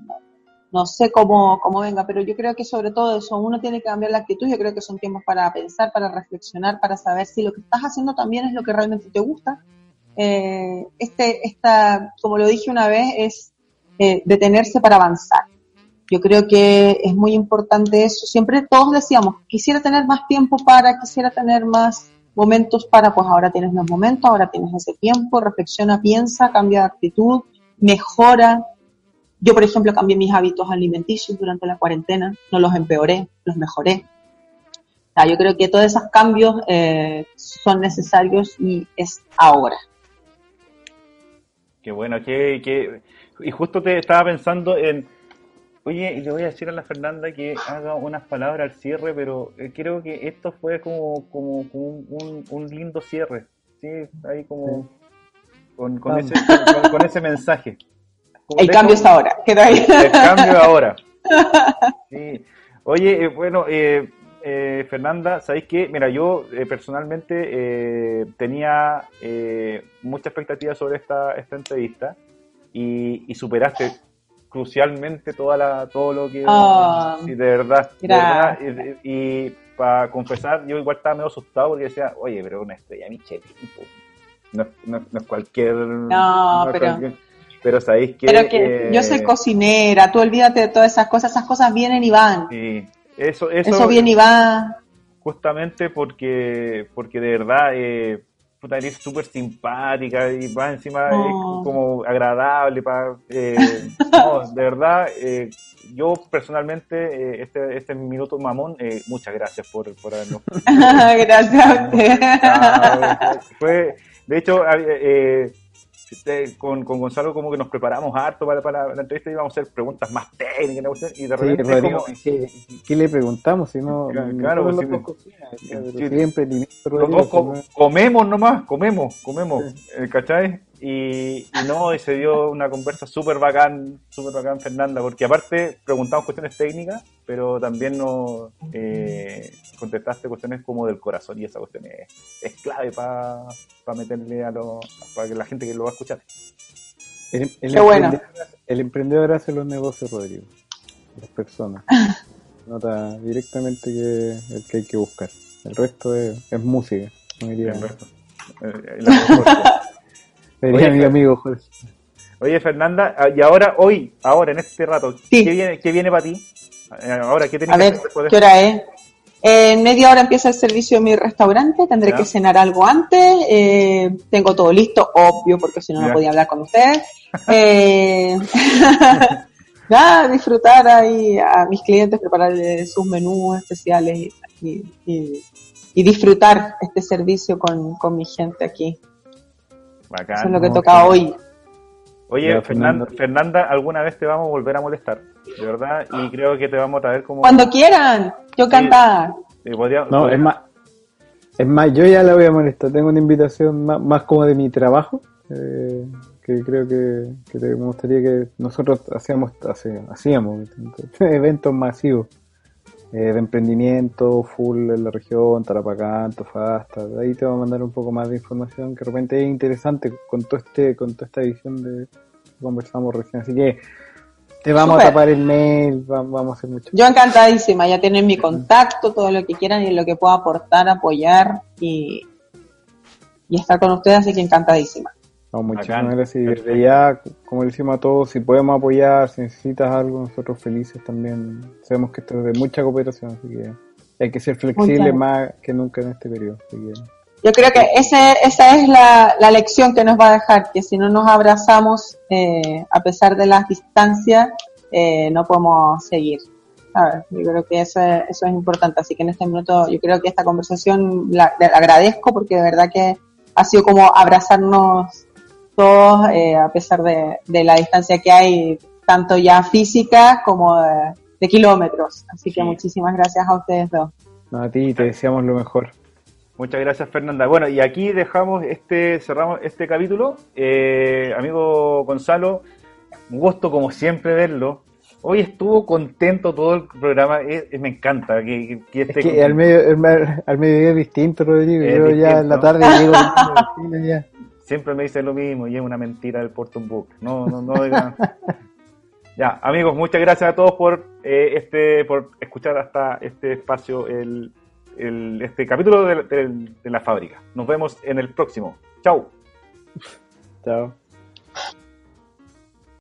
no, sé cómo, cómo venga, pero yo creo que sobre todo eso, uno tiene que cambiar la actitud, yo creo que son tiempos para pensar, para reflexionar, para saber si lo que estás haciendo también es lo que realmente te gusta. Eh, este, esta, como lo dije una vez, es eh, detenerse para avanzar. Yo creo que es muy importante eso. Siempre todos decíamos, quisiera tener más tiempo para, quisiera tener más momentos para, pues ahora tienes los momentos, ahora tienes ese tiempo, reflexiona, piensa, cambia de actitud, mejora. Yo, por ejemplo, cambié mis hábitos alimenticios durante la cuarentena, no los empeoré, los mejoré. O sea, yo creo que todos esos cambios eh, son necesarios y es ahora. Qué bueno, que, que... Y justo te estaba pensando en... Oye, y le voy a decir a la Fernanda que haga unas palabras al cierre, pero eh, creo que esto fue como, como, como un, un- lindo cierre. Sí, ahí como... Con, con, ese, con, con ese mensaje. El cambio es ahora. Ahí. El cambio ahora. Sí. Oye, eh, bueno, eh, eh, Fernanda, ¿sabéis qué? Mira, yo eh, personalmente eh, tenía eh, mucha expectativa sobre esta, esta entrevista y, y superaste crucialmente toda la, todo lo que... Ah, sí, de verdad. de verdad, y y para confesar, yo igual estaba medio asustado porque decía, oye, pero una estrella Michelin, no, no, es- no es cualquier... No, es pero- cualquier- pero sabéis que... Pero que yo soy eh, cocinera, tú olvídate de todas esas cosas, esas cosas vienen y van. Sí, eso, eso, Eso viene y va. justamente porque, porque de verdad, eh, puta, eres súper simpática y va encima Oh. es como agradable. Pa, eh, no, de verdad, eh, yo personalmente, eh, este, este minuto mamón, muchas gracias por, por habernos. Gracias a usted. Ah, fue, de hecho, con, con Gonzalo como que nos preparamos harto para, para la entrevista y íbamos a hacer preguntas más técnicas la cuestión, y de Sí, repente Rodrigo, como, ¿qué, qué le preguntamos? Si no, Claro, claro, los sí, dos sí. Sí, sí. sí, emprendimiento, Los dos si comemos nomás, comemos, comemos, eh, ¿cachai? Y, y no, y se dio una conversa súper bacán, súper bacán Fernanda, porque aparte preguntamos cuestiones técnicas, pero también nos eh, contestaste cuestiones como del corazón, y esa cuestión es, es clave para meterle a lo, para que la gente que lo va a escuchar. El, el Qué bueno. el emprendedor hace los negocios, Rodrigo. Las personas. Nota directamente que el que hay que buscar. El resto es, es música. como diría, El resto. La- diría Oye, mi amigo Jorge. Oye, Fernanda, ah, y ahora, hoy, ahora, en este rato, Sí. ¿qué viene, qué viene para ti? Eh, Ahora, ¿qué tenés A que ver, hacer después de ¿qué hora es? En media hora empieza el servicio de mi restaurante, tendré Ya. que cenar algo antes, eh, tengo todo listo, obvio, porque si no, no podía hablar con ustedes. Eh, nada, disfrutar ahí a mis clientes, prepararles sus menús especiales y, y- y disfrutar este servicio con, con mi gente aquí. Bacán. Eso es lo que no, toca hoy. Oye, Fernanda, ¿alguna vez te vamos a volver a molestar? de verdad, y creo que te vamos a traer como... Cuando quieran, yo cantar. no, es más, es más, yo ya la voy a molestar, tengo una invitación más, más como de mi trabajo, eh, que creo que, me gustaría que nosotros hacíamos, hacíamos eventos masivos eh, de emprendimiento full en la región, Tarapacá, Antofagasta, ahí te voy a mandar un poco más de información que de repente es interesante con todo este, con toda esta edición de conversamos recién, así que te vamos a tapar el mail, vamos a hacer mucho. Yo encantadísima, ya tienen mi contacto, todo lo que quieran y lo que pueda aportar, apoyar y, y estar con ustedes, así que encantadísima. No, muchísimas gracias. Y desde ya, como decimos a todos, si podemos apoyar, si necesitas algo, nosotros felices también. Sabemos que esto es de mucha cooperación, así que hay que ser flexible más que nunca en este periodo. Yo creo que ese, esa es la, la, lección que nos va a dejar, que si no nos abrazamos, eh, a pesar de las distancias, eh, no podemos seguir. Yo creo que eso, eso es importante. Así que en este minuto, yo creo que esta conversación la, la agradezco porque de verdad que ha sido como abrazarnos todos, eh, a pesar de, la distancia que hay, tanto ya física como de, kilómetros. Así que muchísimas gracias a ustedes dos. a ti te deseamos lo mejor. Muchas gracias Fernanda. Bueno, y aquí dejamos este, cerramos este capítulo. Eh, amigo Gonzalo, un gusto como siempre verlo. Hoy estuvo contento todo el programa, me encanta que, este al, medio, al mediodía es distinto, Rodrigo. Yo ya en la tarde llego ya siempre me dicen lo mismo y es una mentira del Portum Book. No, no, no. ya, amigos, muchas gracias a todos por eh, este, por escuchar hasta este espacio, el, el este capítulo de, de la fábrica. Nos vemos en el próximo. Chao. Chao.